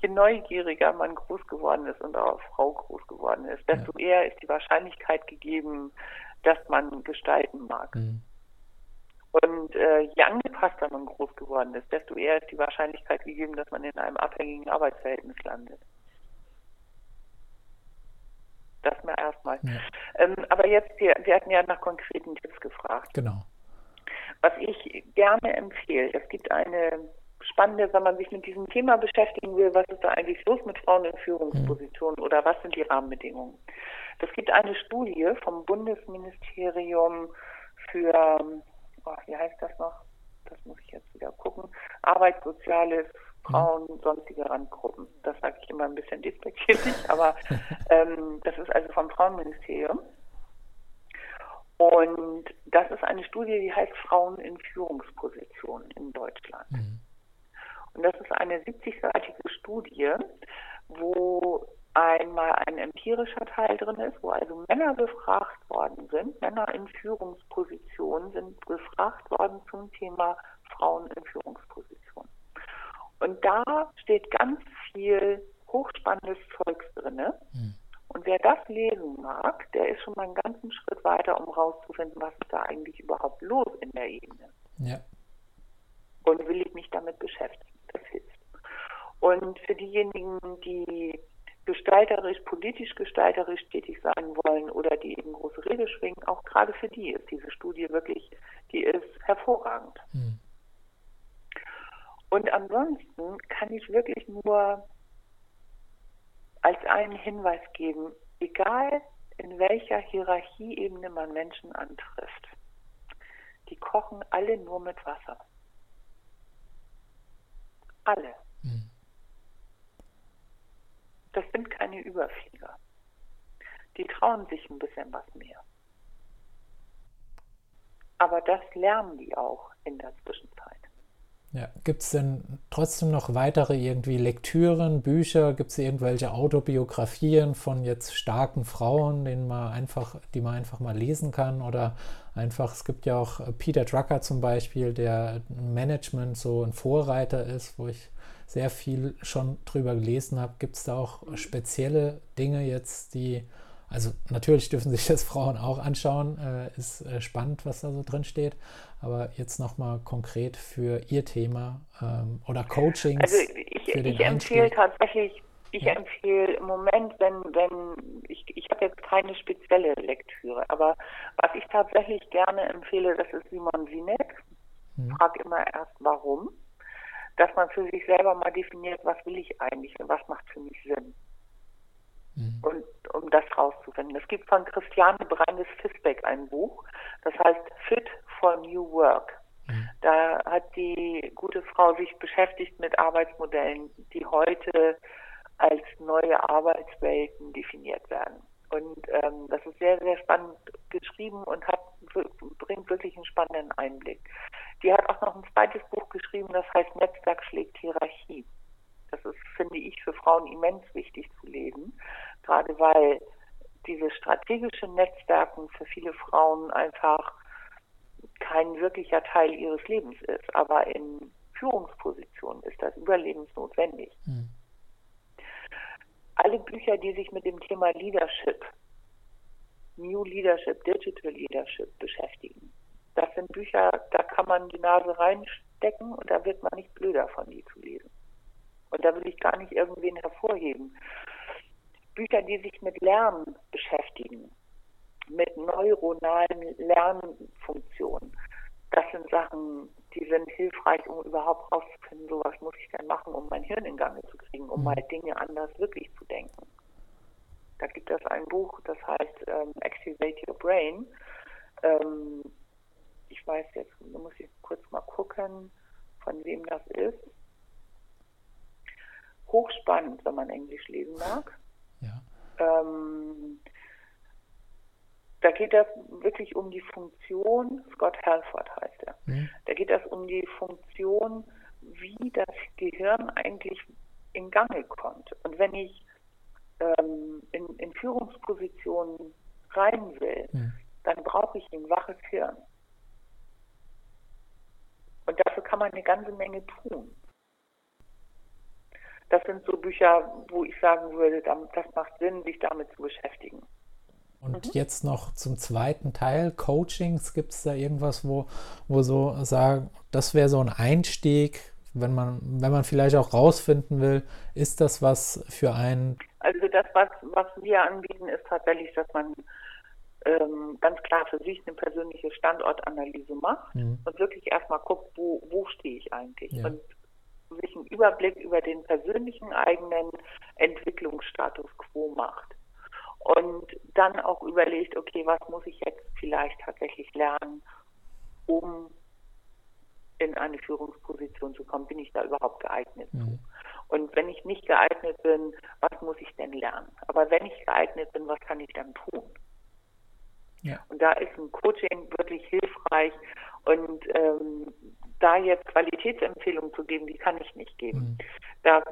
je neugieriger man groß geworden ist und auch Frau groß geworden ist, desto ja. eher ist die Wahrscheinlichkeit gegeben, dass man gestalten mag. Mhm. Und äh, je angepasster man groß geworden ist, desto eher ist die Wahrscheinlichkeit gegeben, dass man in einem abhängigen Arbeitsverhältnis landet. Das mal erstmal. Ja. Ähm, aber jetzt, wir, wir hatten ja nach konkreten Tipps gefragt. Genau. Was ich gerne empfehle, es gibt eine spannende, wenn man sich mit diesem Thema beschäftigen will, was ist da eigentlich los mit Frauen in Führungspositionen mhm. oder was sind die Rahmenbedingungen. Es gibt eine Studie vom Bundesministerium für, oh, wie heißt das noch? Das muss ich jetzt wieder gucken. Arbeit, Soziales, Frauen, mhm. sonstige Randgruppen. Das sage ich immer ein bisschen despektierlich, aber ähm, das ist also vom Frauenministerium. Und das ist eine Studie, die heißt Frauen in Führungspositionen in Deutschland. Mhm. Und das ist eine 70-seitige Studie, wo einmal ein empirischer Teil drin ist, wo also Männer befragt worden sind, Männer in Führungspositionen sind befragt worden zum Thema Frauen in Führungspositionen. Und da steht ganz viel hochspannendes Zeugs drin. Mhm. Und wer das lesen mag, der ist schon mal einen ganzen Schritt weiter, um rauszufinden, was ist da eigentlich überhaupt los in der Ebene. Ja. Und will ich mich damit beschäftigen. Das hilft. Und für diejenigen, die gestalterisch, politisch gestalterisch tätig sein wollen oder die eben große Rede schwingen, auch gerade für die ist diese Studie wirklich, die ist hervorragend. Mhm. Und ansonsten kann ich wirklich nur als einen Hinweis geben, egal in welcher Hierarchieebene man Menschen antrifft, die kochen alle nur mit Wasser. Alle. Das sind keine Überflieger. Die trauen sich ein bisschen was mehr. Aber das lernen die auch in der Zwischenzeit. Ja, gibt es denn trotzdem noch weitere irgendwie Lektüren, Bücher? Gibt es irgendwelche Autobiografien von jetzt starken Frauen, denen man einfach, die man einfach mal lesen kann? Oder einfach, es gibt ja auch Peter Drucker zum Beispiel, der Management so ein Vorreiter ist, wo ich sehr viel schon drüber gelesen habe. Gibt es da auch spezielle Dinge jetzt, die, also natürlich dürfen sich das Frauen auch anschauen, äh, ist äh, spannend, was da so drin steht, aber jetzt nochmal konkret für Ihr Thema ähm, oder Coachings. Also ich, für den ich empfehle tatsächlich, ich ja. empfehle im Moment, wenn, wenn, ich, ich habe jetzt keine spezielle Lektüre, aber was ich tatsächlich gerne empfehle, das ist Simon Sinek. Hm. Frag immer erst warum dass man für sich selber mal definiert, was will ich eigentlich und was macht für mich Sinn. Mhm. Und um das rauszufinden. Es gibt von Christiane Brandes Fisbeck ein Buch, das heißt Fit for New Work. Mhm. Da hat die gute Frau sich beschäftigt mit Arbeitsmodellen, die heute als neue Arbeitswelten definiert werden. Und ähm, das ist sehr, sehr spannend geschrieben und hat, bringt wirklich einen spannenden Einblick. Die hat auch noch ein zweites Buch geschrieben, das heißt Netzwerk schlägt Hierarchie. Das ist, finde ich, für Frauen immens wichtig zu lesen, gerade weil diese strategische Netzwerken für viele Frauen einfach kein wirklicher Teil ihres Lebens ist. Aber in Führungspositionen ist das überlebensnotwendig. Hm alle Bücher, die sich mit dem Thema Leadership, New Leadership, Digital Leadership beschäftigen. Das sind Bücher, da kann man die Nase reinstecken und da wird man nicht blöder von, die zu lesen. Und da will ich gar nicht irgendwen hervorheben. Bücher, die sich mit Lernen beschäftigen, mit neuronalen Lernfunktionen. Das sind Sachen, die sind hilfreich, um überhaupt rauszufinden, so was muss ich denn machen, um mein Hirn in Gang zu kriegen, um mhm. mal Dinge anders wirklich zu denken. Da gibt es ein Buch, das heißt ähm, Activate Your Brain. Ähm, ich weiß jetzt, da muss ich kurz mal gucken, von wem das ist. Hochspannend, wenn man Englisch lesen mag. Ja. Ähm, da geht es wirklich um die Funktion, Scott Halford heißt er, mhm. da geht es um die Funktion, wie das Gehirn eigentlich in Gange kommt. Und wenn ich ähm, in, in, Führungspositionen rein will, mhm. dann brauche ich ein waches Hirn. Und dafür kann man eine ganze Menge tun. Das sind so Bücher, wo ich sagen würde, das macht Sinn, sich damit zu beschäftigen. Und mhm. jetzt noch zum zweiten Teil, Coachings, gibt es da irgendwas, wo, wo so sagen, das wäre so ein Einstieg, wenn man, wenn man vielleicht auch rausfinden will, ist das was für einen? Also das, was, was wir anbieten, ist tatsächlich, dass man ähm, ganz klar für sich eine persönliche Standortanalyse macht mhm. und wirklich erstmal guckt, wo, wo stehe ich eigentlich? Ja. Und sich einen Überblick über den persönlichen eigenen Entwicklungsstatus quo macht und dann auch überlegt, okay, was muss ich jetzt vielleicht tatsächlich lernen, um in eine Führungsposition zu kommen, bin ich da überhaupt geeignet mhm. zu? Und wenn ich nicht geeignet bin, was muss ich denn lernen? Aber wenn ich geeignet bin, was kann ich dann tun? Ja. Und da ist ein Coaching wirklich hilfreich. Und ähm, da jetzt Qualitätsempfehlungen zu geben, die kann ich nicht geben. Mhm. Da,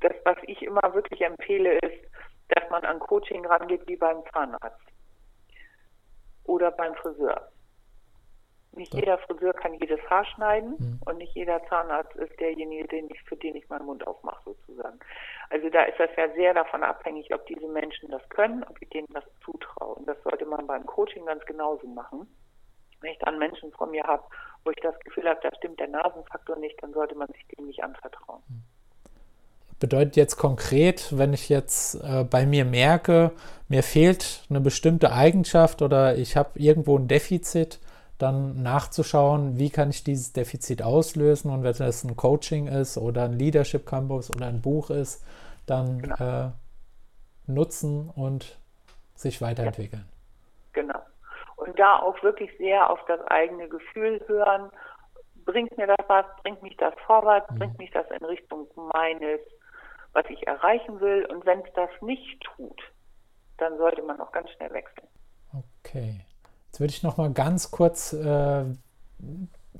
das, was ich immer wirklich empfehle, ist, dass man an Coaching rangeht wie beim Zahnarzt oder beim Friseur. Nicht ja. jeder Friseur kann jedes Haar schneiden mhm. und nicht jeder Zahnarzt ist derjenige, den ich, für den ich meinen Mund aufmache, sozusagen. Also da ist das ja sehr davon abhängig, ob diese Menschen das können, ob ich denen das zutraue. Und das sollte man beim Coaching ganz genauso machen. Wenn ich dann Menschen vor mir habe, wo ich das Gefühl habe, da stimmt der Nasenfaktor nicht, dann sollte man sich dem nicht anvertrauen. Mhm. Bedeutet jetzt konkret, wenn ich jetzt äh, bei mir merke, mir fehlt eine bestimmte Eigenschaft oder ich habe irgendwo ein Defizit, dann nachzuschauen, wie kann ich dieses Defizit auslösen und wenn es ein Coaching ist oder ein Leadership Campus oder ein Buch ist, dann genau. äh, nutzen und sich weiterentwickeln. Genau. Und da auch wirklich sehr auf das eigene Gefühl hören. Bringt mir das was? Bringt mich das vorwärts? Mhm. Bringt mich das in Richtung meines was ich erreichen will. Und wenn es das nicht tut, dann sollte man auch ganz schnell wechseln. Okay. Jetzt würde ich noch mal ganz kurz äh,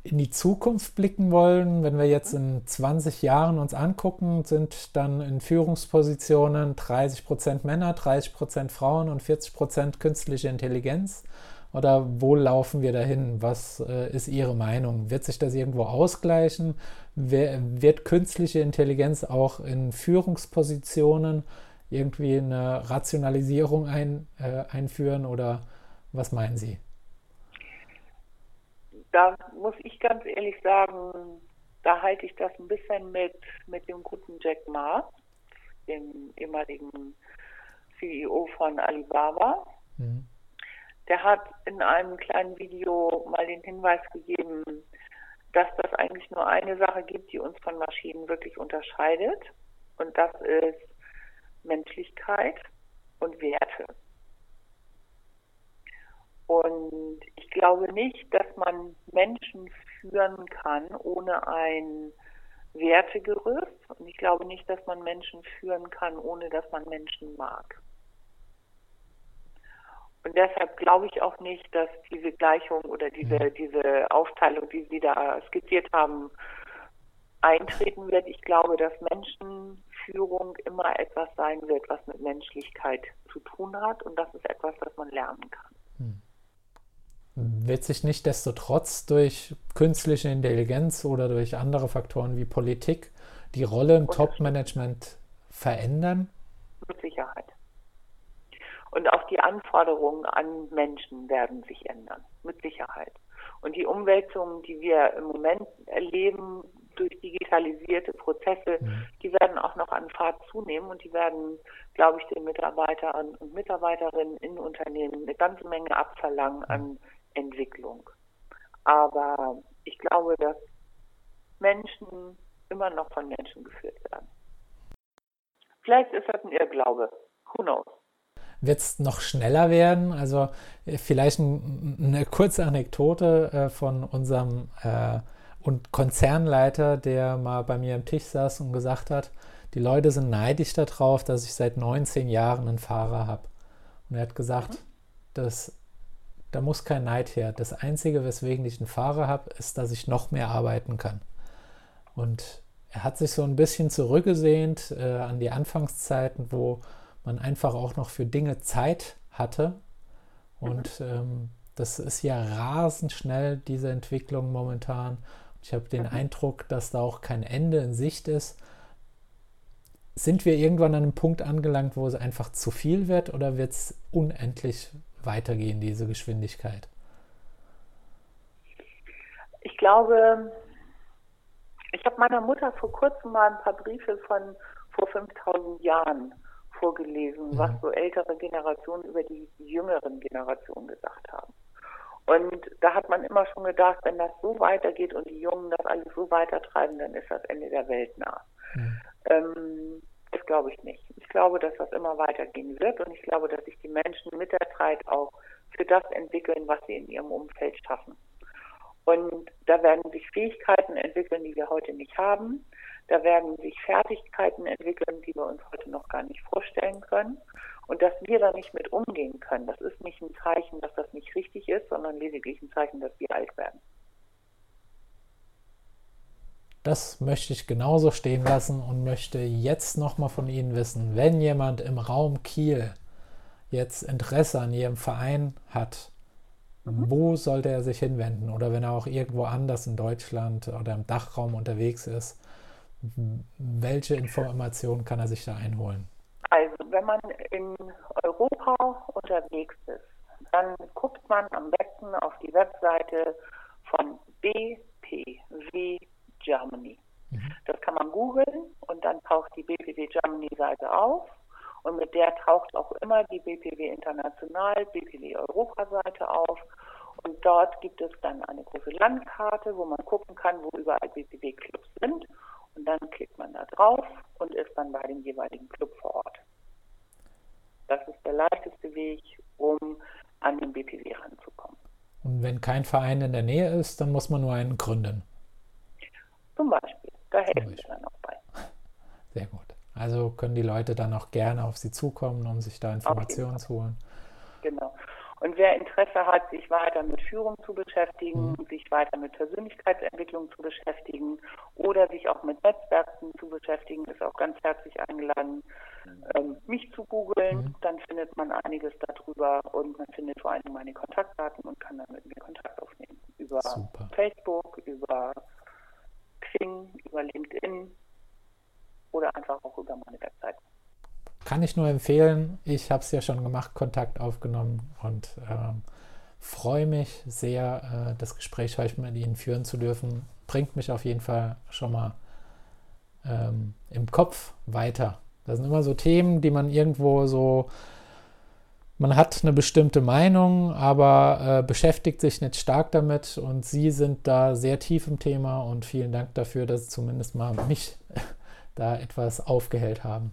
in die Zukunft blicken wollen. Wenn wir jetzt in 20 Jahren uns angucken, sind dann in Führungspositionen 30 Prozent Männer, 30 Prozent Frauen und 40 Prozent künstliche Intelligenz. Oder wo laufen wir dahin? Was äh, ist Ihre Meinung? Wird sich das irgendwo ausgleichen? Wird künstliche Intelligenz auch in Führungspositionen irgendwie eine Rationalisierung ein, äh, einführen? Oder was meinen Sie? Da muss ich ganz ehrlich sagen, da halte ich das ein bisschen mit, mit dem guten Jack Ma, dem ehemaligen CEO von Alibaba. Mhm der hat in einem kleinen Video mal den Hinweis gegeben, dass das eigentlich nur eine Sache gibt, die uns von Maschinen wirklich unterscheidet. Und das ist Menschlichkeit und Werte. Und ich glaube nicht, dass man Menschen führen kann ohne ein Wertegerüst. Und ich glaube nicht, dass man Menschen führen kann, ohne dass man Menschen mag. Und deshalb glaube ich auch nicht, dass diese Gleichung oder diese, mhm. diese Aufteilung, die Sie da skizziert haben, eintreten wird. Ich glaube, dass Menschenführung immer etwas sein wird, was mit Menschlichkeit zu tun hat. Und das ist etwas, das man lernen kann. Hm. Wird sich nicht desto trotz durch künstliche Intelligenz oder durch andere Faktoren wie Politik die Rolle im Top-Management verändern? Mit Sicherheit. Und auch die Anforderungen an Menschen werden sich ändern, mit Sicherheit. Und die Umwälzungen, die wir im Moment erleben, durch digitalisierte Prozesse, mhm. die werden auch noch an Fahrt zunehmen und die werden, glaube ich, den Mitarbeitern und Mitarbeiterinnen in Unternehmen eine ganze Menge abverlangen an Entwicklung. Aber ich glaube, dass Menschen immer noch von Menschen geführt werden. Vielleicht ist das ein Irrglaube. Who knows? Wird es noch schneller werden? Also äh, vielleicht ein, eine kurze Anekdote äh, von unserem äh, und Konzernleiter, der mal bei mir am Tisch saß und gesagt hat, die Leute sind neidisch darauf, dass ich seit 19 Jahren einen Fahrer habe. Und er hat gesagt, mhm. dass da muss kein Neid her. Das Einzige, weswegen ich einen Fahrer habe, ist, dass ich noch mehr arbeiten kann. Und er hat sich so ein bisschen zurückgesehnt äh, an die Anfangszeiten, wo man einfach auch noch für Dinge Zeit hatte. Und ähm, das ist ja rasend schnell, diese Entwicklung momentan. Ich habe den mhm. Eindruck, dass da auch kein Ende in Sicht ist. Sind wir irgendwann an einem Punkt angelangt, wo es einfach zu viel wird oder wird es unendlich weitergehen, diese Geschwindigkeit? Ich glaube, ich habe meiner Mutter vor kurzem mal ein paar Briefe von vor 5000 Jahren vorgelesen, mhm. was so ältere Generationen über die jüngeren Generationen gesagt haben. Und da hat man immer schon gedacht, wenn das so weitergeht und die Jungen das alles so weitertreiben, dann ist das Ende der Welt nah. Mhm. Ähm, das glaube ich nicht. Ich glaube, dass das immer weitergehen wird und ich glaube, dass sich die Menschen mit der Zeit auch für das entwickeln, was sie in ihrem Umfeld schaffen. Und da werden sich Fähigkeiten entwickeln, die wir heute nicht haben. Da werden sich Fertigkeiten entwickeln, die wir uns heute noch gar nicht vorstellen können. Und dass wir da nicht mit umgehen können, das ist nicht ein Zeichen, dass das nicht richtig ist, sondern lediglich ein Zeichen, dass wir alt werden. Das möchte ich genauso stehen lassen und möchte jetzt nochmal von Ihnen wissen, wenn jemand im Raum Kiel jetzt Interesse an Ihrem Verein hat, mhm. wo sollte er sich hinwenden? Oder wenn er auch irgendwo anders in Deutschland oder im Dachraum unterwegs ist, welche Informationen kann er sich da einholen? Also, wenn man in Europa unterwegs ist, dann guckt man am besten auf die Webseite von BPW Germany. Mhm. Das kann man googeln und dann taucht die BPW Germany Seite auf und mit der taucht auch immer die BPW International, BPW Europa Seite auf und dort gibt es dann eine große Landkarte, wo man gucken kann, wo überall BPW Clubs sind und dann klickt man da drauf und ist dann bei dem jeweiligen Club vor Ort. Das ist der leichteste Weg, um an den BPW ranzukommen. Und wenn kein Verein in der Nähe ist, dann muss man nur einen gründen. Zum Beispiel. Da helfen wir dann auch bei. Sehr gut. Also können die Leute dann auch gerne auf Sie zukommen, um sich da Informationen zu holen. Genau. Und wer Interesse hat, sich weiter mit Führung zu beschäftigen, mhm. sich weiter mit Persönlichkeitsentwicklung zu beschäftigen oder sich auch mit Netzwerken zu beschäftigen, ist auch ganz herzlich eingeladen, ähm, mich zu googeln. Mhm. Dann findet man einiges darüber und man findet vor allem meine Kontaktdaten und kann dann mit mir Kontakt aufnehmen. Über Super. Facebook, über Xing, über LinkedIn oder einfach auch über meine Website. Kann ich nur empfehlen. Ich habe es ja schon gemacht, Kontakt aufgenommen und ähm, freue mich sehr, äh, das Gespräch heute mit Ihnen führen zu dürfen. Bringt mich auf jeden Fall schon mal ähm, im Kopf weiter. Das sind immer so Themen, die man irgendwo so, man hat eine bestimmte Meinung, aber äh, beschäftigt sich nicht stark damit und Sie sind da sehr tief im Thema und vielen Dank dafür, dass Sie zumindest mal mich da etwas aufgehellt haben.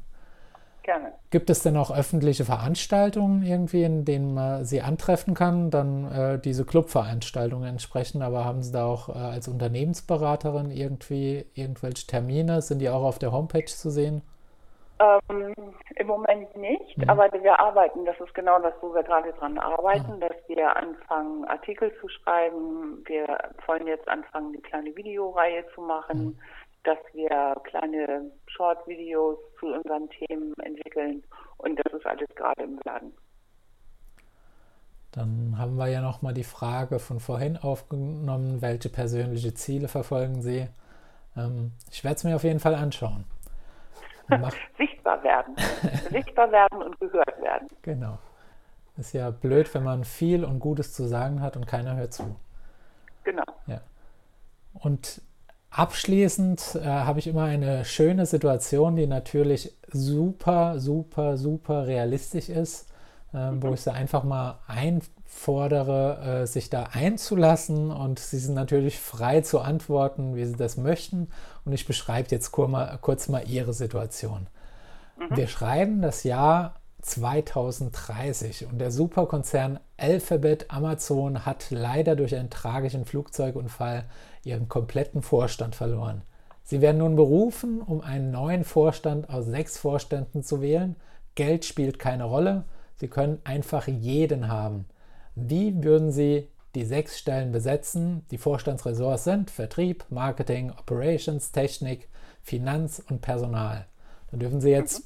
Gerne. Gibt es denn auch öffentliche Veranstaltungen irgendwie, in denen man sie antreffen kann? Dann äh, diese Clubveranstaltungen entsprechen, aber haben Sie da auch äh, als Unternehmensberaterin irgendwie irgendwelche Termine? Sind die auch auf der Homepage zu sehen? Ähm, Im Moment nicht, mhm. aber wir arbeiten, das ist genau das, wo wir gerade dran arbeiten, mhm. dass wir anfangen, Artikel zu schreiben. Wir wollen jetzt anfangen, eine kleine Videoreihe zu machen. Mhm dass wir kleine Short-Videos zu unseren Themen entwickeln und das ist alles gerade im Laden. Dann haben wir ja nochmal die Frage von vorhin aufgenommen, welche persönliche Ziele verfolgen Sie? Ähm, ich werde es mir auf jeden Fall anschauen. Sichtbar werden. Sichtbar werden und gehört werden. Genau. Ist ja blöd, wenn man viel und Gutes zu sagen hat und keiner hört zu. Genau. Ja. Und Abschließend äh, habe ich immer eine schöne Situation, die natürlich super, super, super realistisch ist, äh, wo mhm. ich sie einfach mal einfordere, äh, sich da einzulassen und sie sind natürlich frei zu antworten, wie sie das möchten. Und ich beschreibe jetzt kurz mal, kurz mal ihre Situation. Mhm. Wir schreiben das Jahr 2030 und der Superkonzern Alphabet Amazon hat leider durch einen tragischen Flugzeugunfall ihren kompletten Vorstand verloren. Sie werden nun berufen, um einen neuen Vorstand aus sechs Vorständen zu wählen. Geld spielt keine Rolle. Sie können einfach jeden haben. Wie würden Sie die sechs Stellen besetzen? Die Vorstandsressorts sind Vertrieb, Marketing, Operations, Technik, Finanz und Personal. Da dürfen Sie jetzt mhm.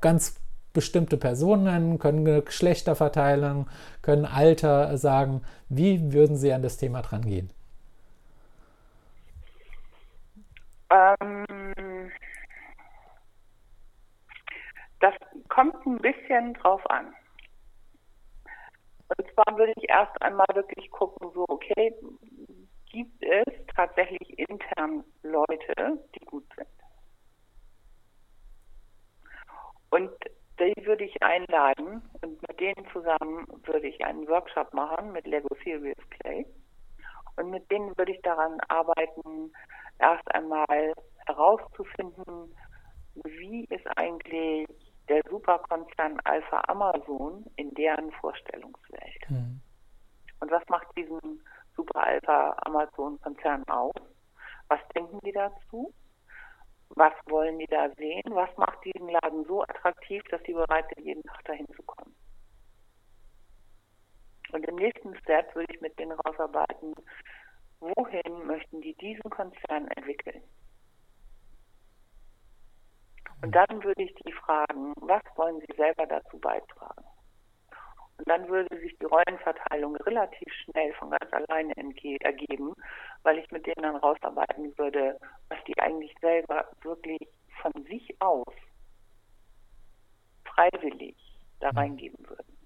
ganz bestimmte Personen nennen, können Geschlechter verteilen, können Alter sagen. Wie würden Sie an das Thema dran gehen? Ähm, das kommt ein bisschen drauf an. Und zwar würde ich erst einmal wirklich gucken, so, okay, gibt es tatsächlich intern Leute, die gut sind? Und die würde ich einladen und mit denen zusammen würde ich einen Workshop machen mit Lego Serious Play. Und mit denen würde ich daran arbeiten, erst einmal herauszufinden, wie ist eigentlich der Superkonzern Alpha Amazon in deren Vorstellungswelt. Mhm. Und was macht diesen Super Alpha Amazon Konzern aus? Was denken die dazu? Was wollen die da sehen? Was macht diesen Laden so attraktiv, dass sie bereit sind, jeden Tag dahin zu kommen? Und im nächsten Step würde ich mit denen rausarbeiten, wohin möchten die diesen Konzern entwickeln? Und dann würde ich die fragen, was wollen sie selber dazu beitragen? Und dann würde sich die Rollenverteilung relativ schnell von ganz alleine ergeben, weil ich mit denen dann rausarbeiten würde, was die eigentlich selber wirklich von sich aus freiwillig da mhm. reingeben würden.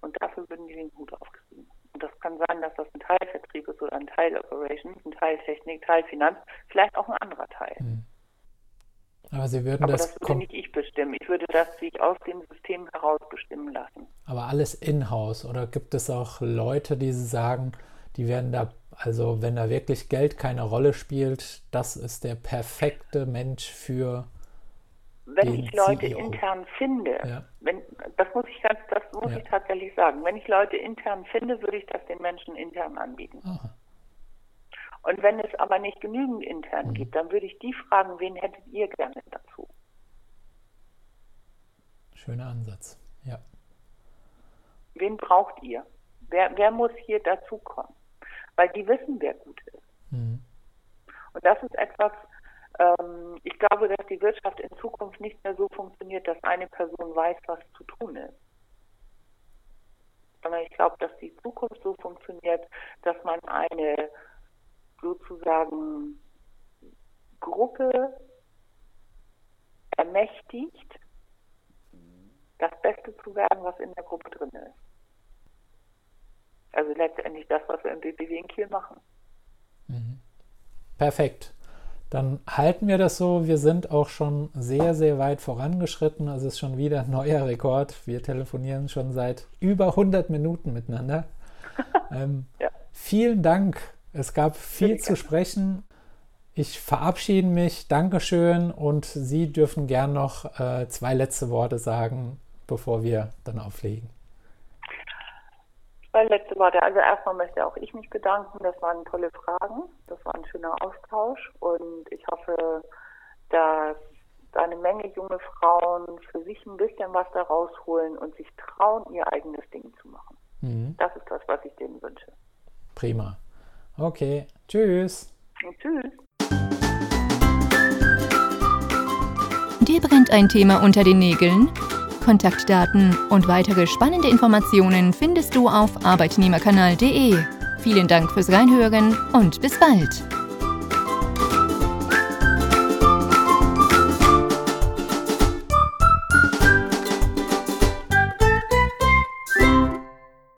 Und dafür würden die den Hut aufkriegen. Und das kann sein, dass das ein Teil Vertrieb ist oder ein Teil Operations, ein Teil Technik, Teil Finanz, vielleicht auch ein anderer Teil. Mhm. Aber Sie würden Aber das. das würde nicht ich bestimmen. Ich würde das sich aus dem System heraus bestimmen lassen. Aber alles in-house oder gibt es auch Leute, die sagen, die werden da, also wenn da wirklich Geld keine Rolle spielt, das ist der perfekte Mensch für. Wenn ich Leute CEO. intern finde, ja. wenn, das muss ich ganz, das muss ja. ich tatsächlich sagen. Wenn ich Leute intern finde, würde ich das den Menschen intern anbieten. Aha. Und wenn es aber nicht genügend intern mhm. gibt, dann würde ich die fragen, wen hättet ihr gerne dazu? Schöner Ansatz, ja. Wen braucht ihr? Wer, wer muss hier dazukommen? Weil die wissen, wer gut ist. Mhm. Und das ist etwas, ähm, ich glaube, dass die Wirtschaft in Zukunft nicht mehr so funktioniert, dass eine Person weiß, was zu tun ist. Sondern ich glaube, dass die Zukunft so funktioniert, dass man eine sozusagen Gruppe ermächtigt, das Beste zu werden, was in der Gruppe drin ist. Also letztendlich das, was wir im BBW in Kiel machen. Mhm. Perfekt. Dann halten wir das so. Wir sind auch schon sehr, sehr weit vorangeschritten. Also es ist schon wieder ein neuer Rekord. Wir telefonieren schon seit über 100 Minuten miteinander. ähm, ja. Vielen Dank es gab viel zu sprechen. Ich verabschiede mich. Dankeschön. Und Sie dürfen gern noch äh, zwei letzte Worte sagen, bevor wir dann auflegen. Zwei letzte Worte. Also erstmal möchte auch ich mich bedanken. Das waren tolle Fragen. Das war ein schöner Austausch. Und ich hoffe, dass eine Menge junge Frauen für sich ein bisschen was da rausholen und sich trauen, ihr eigenes Ding zu machen. Mhm. Das ist das, was ich denen wünsche. Prima. Okay, tschüss. tschüss. Dir brennt ein Thema unter den Nägeln? Kontaktdaten und weitere spannende Informationen findest du auf arbeitnehmerkanal.de. Vielen Dank fürs Reinhören und bis bald.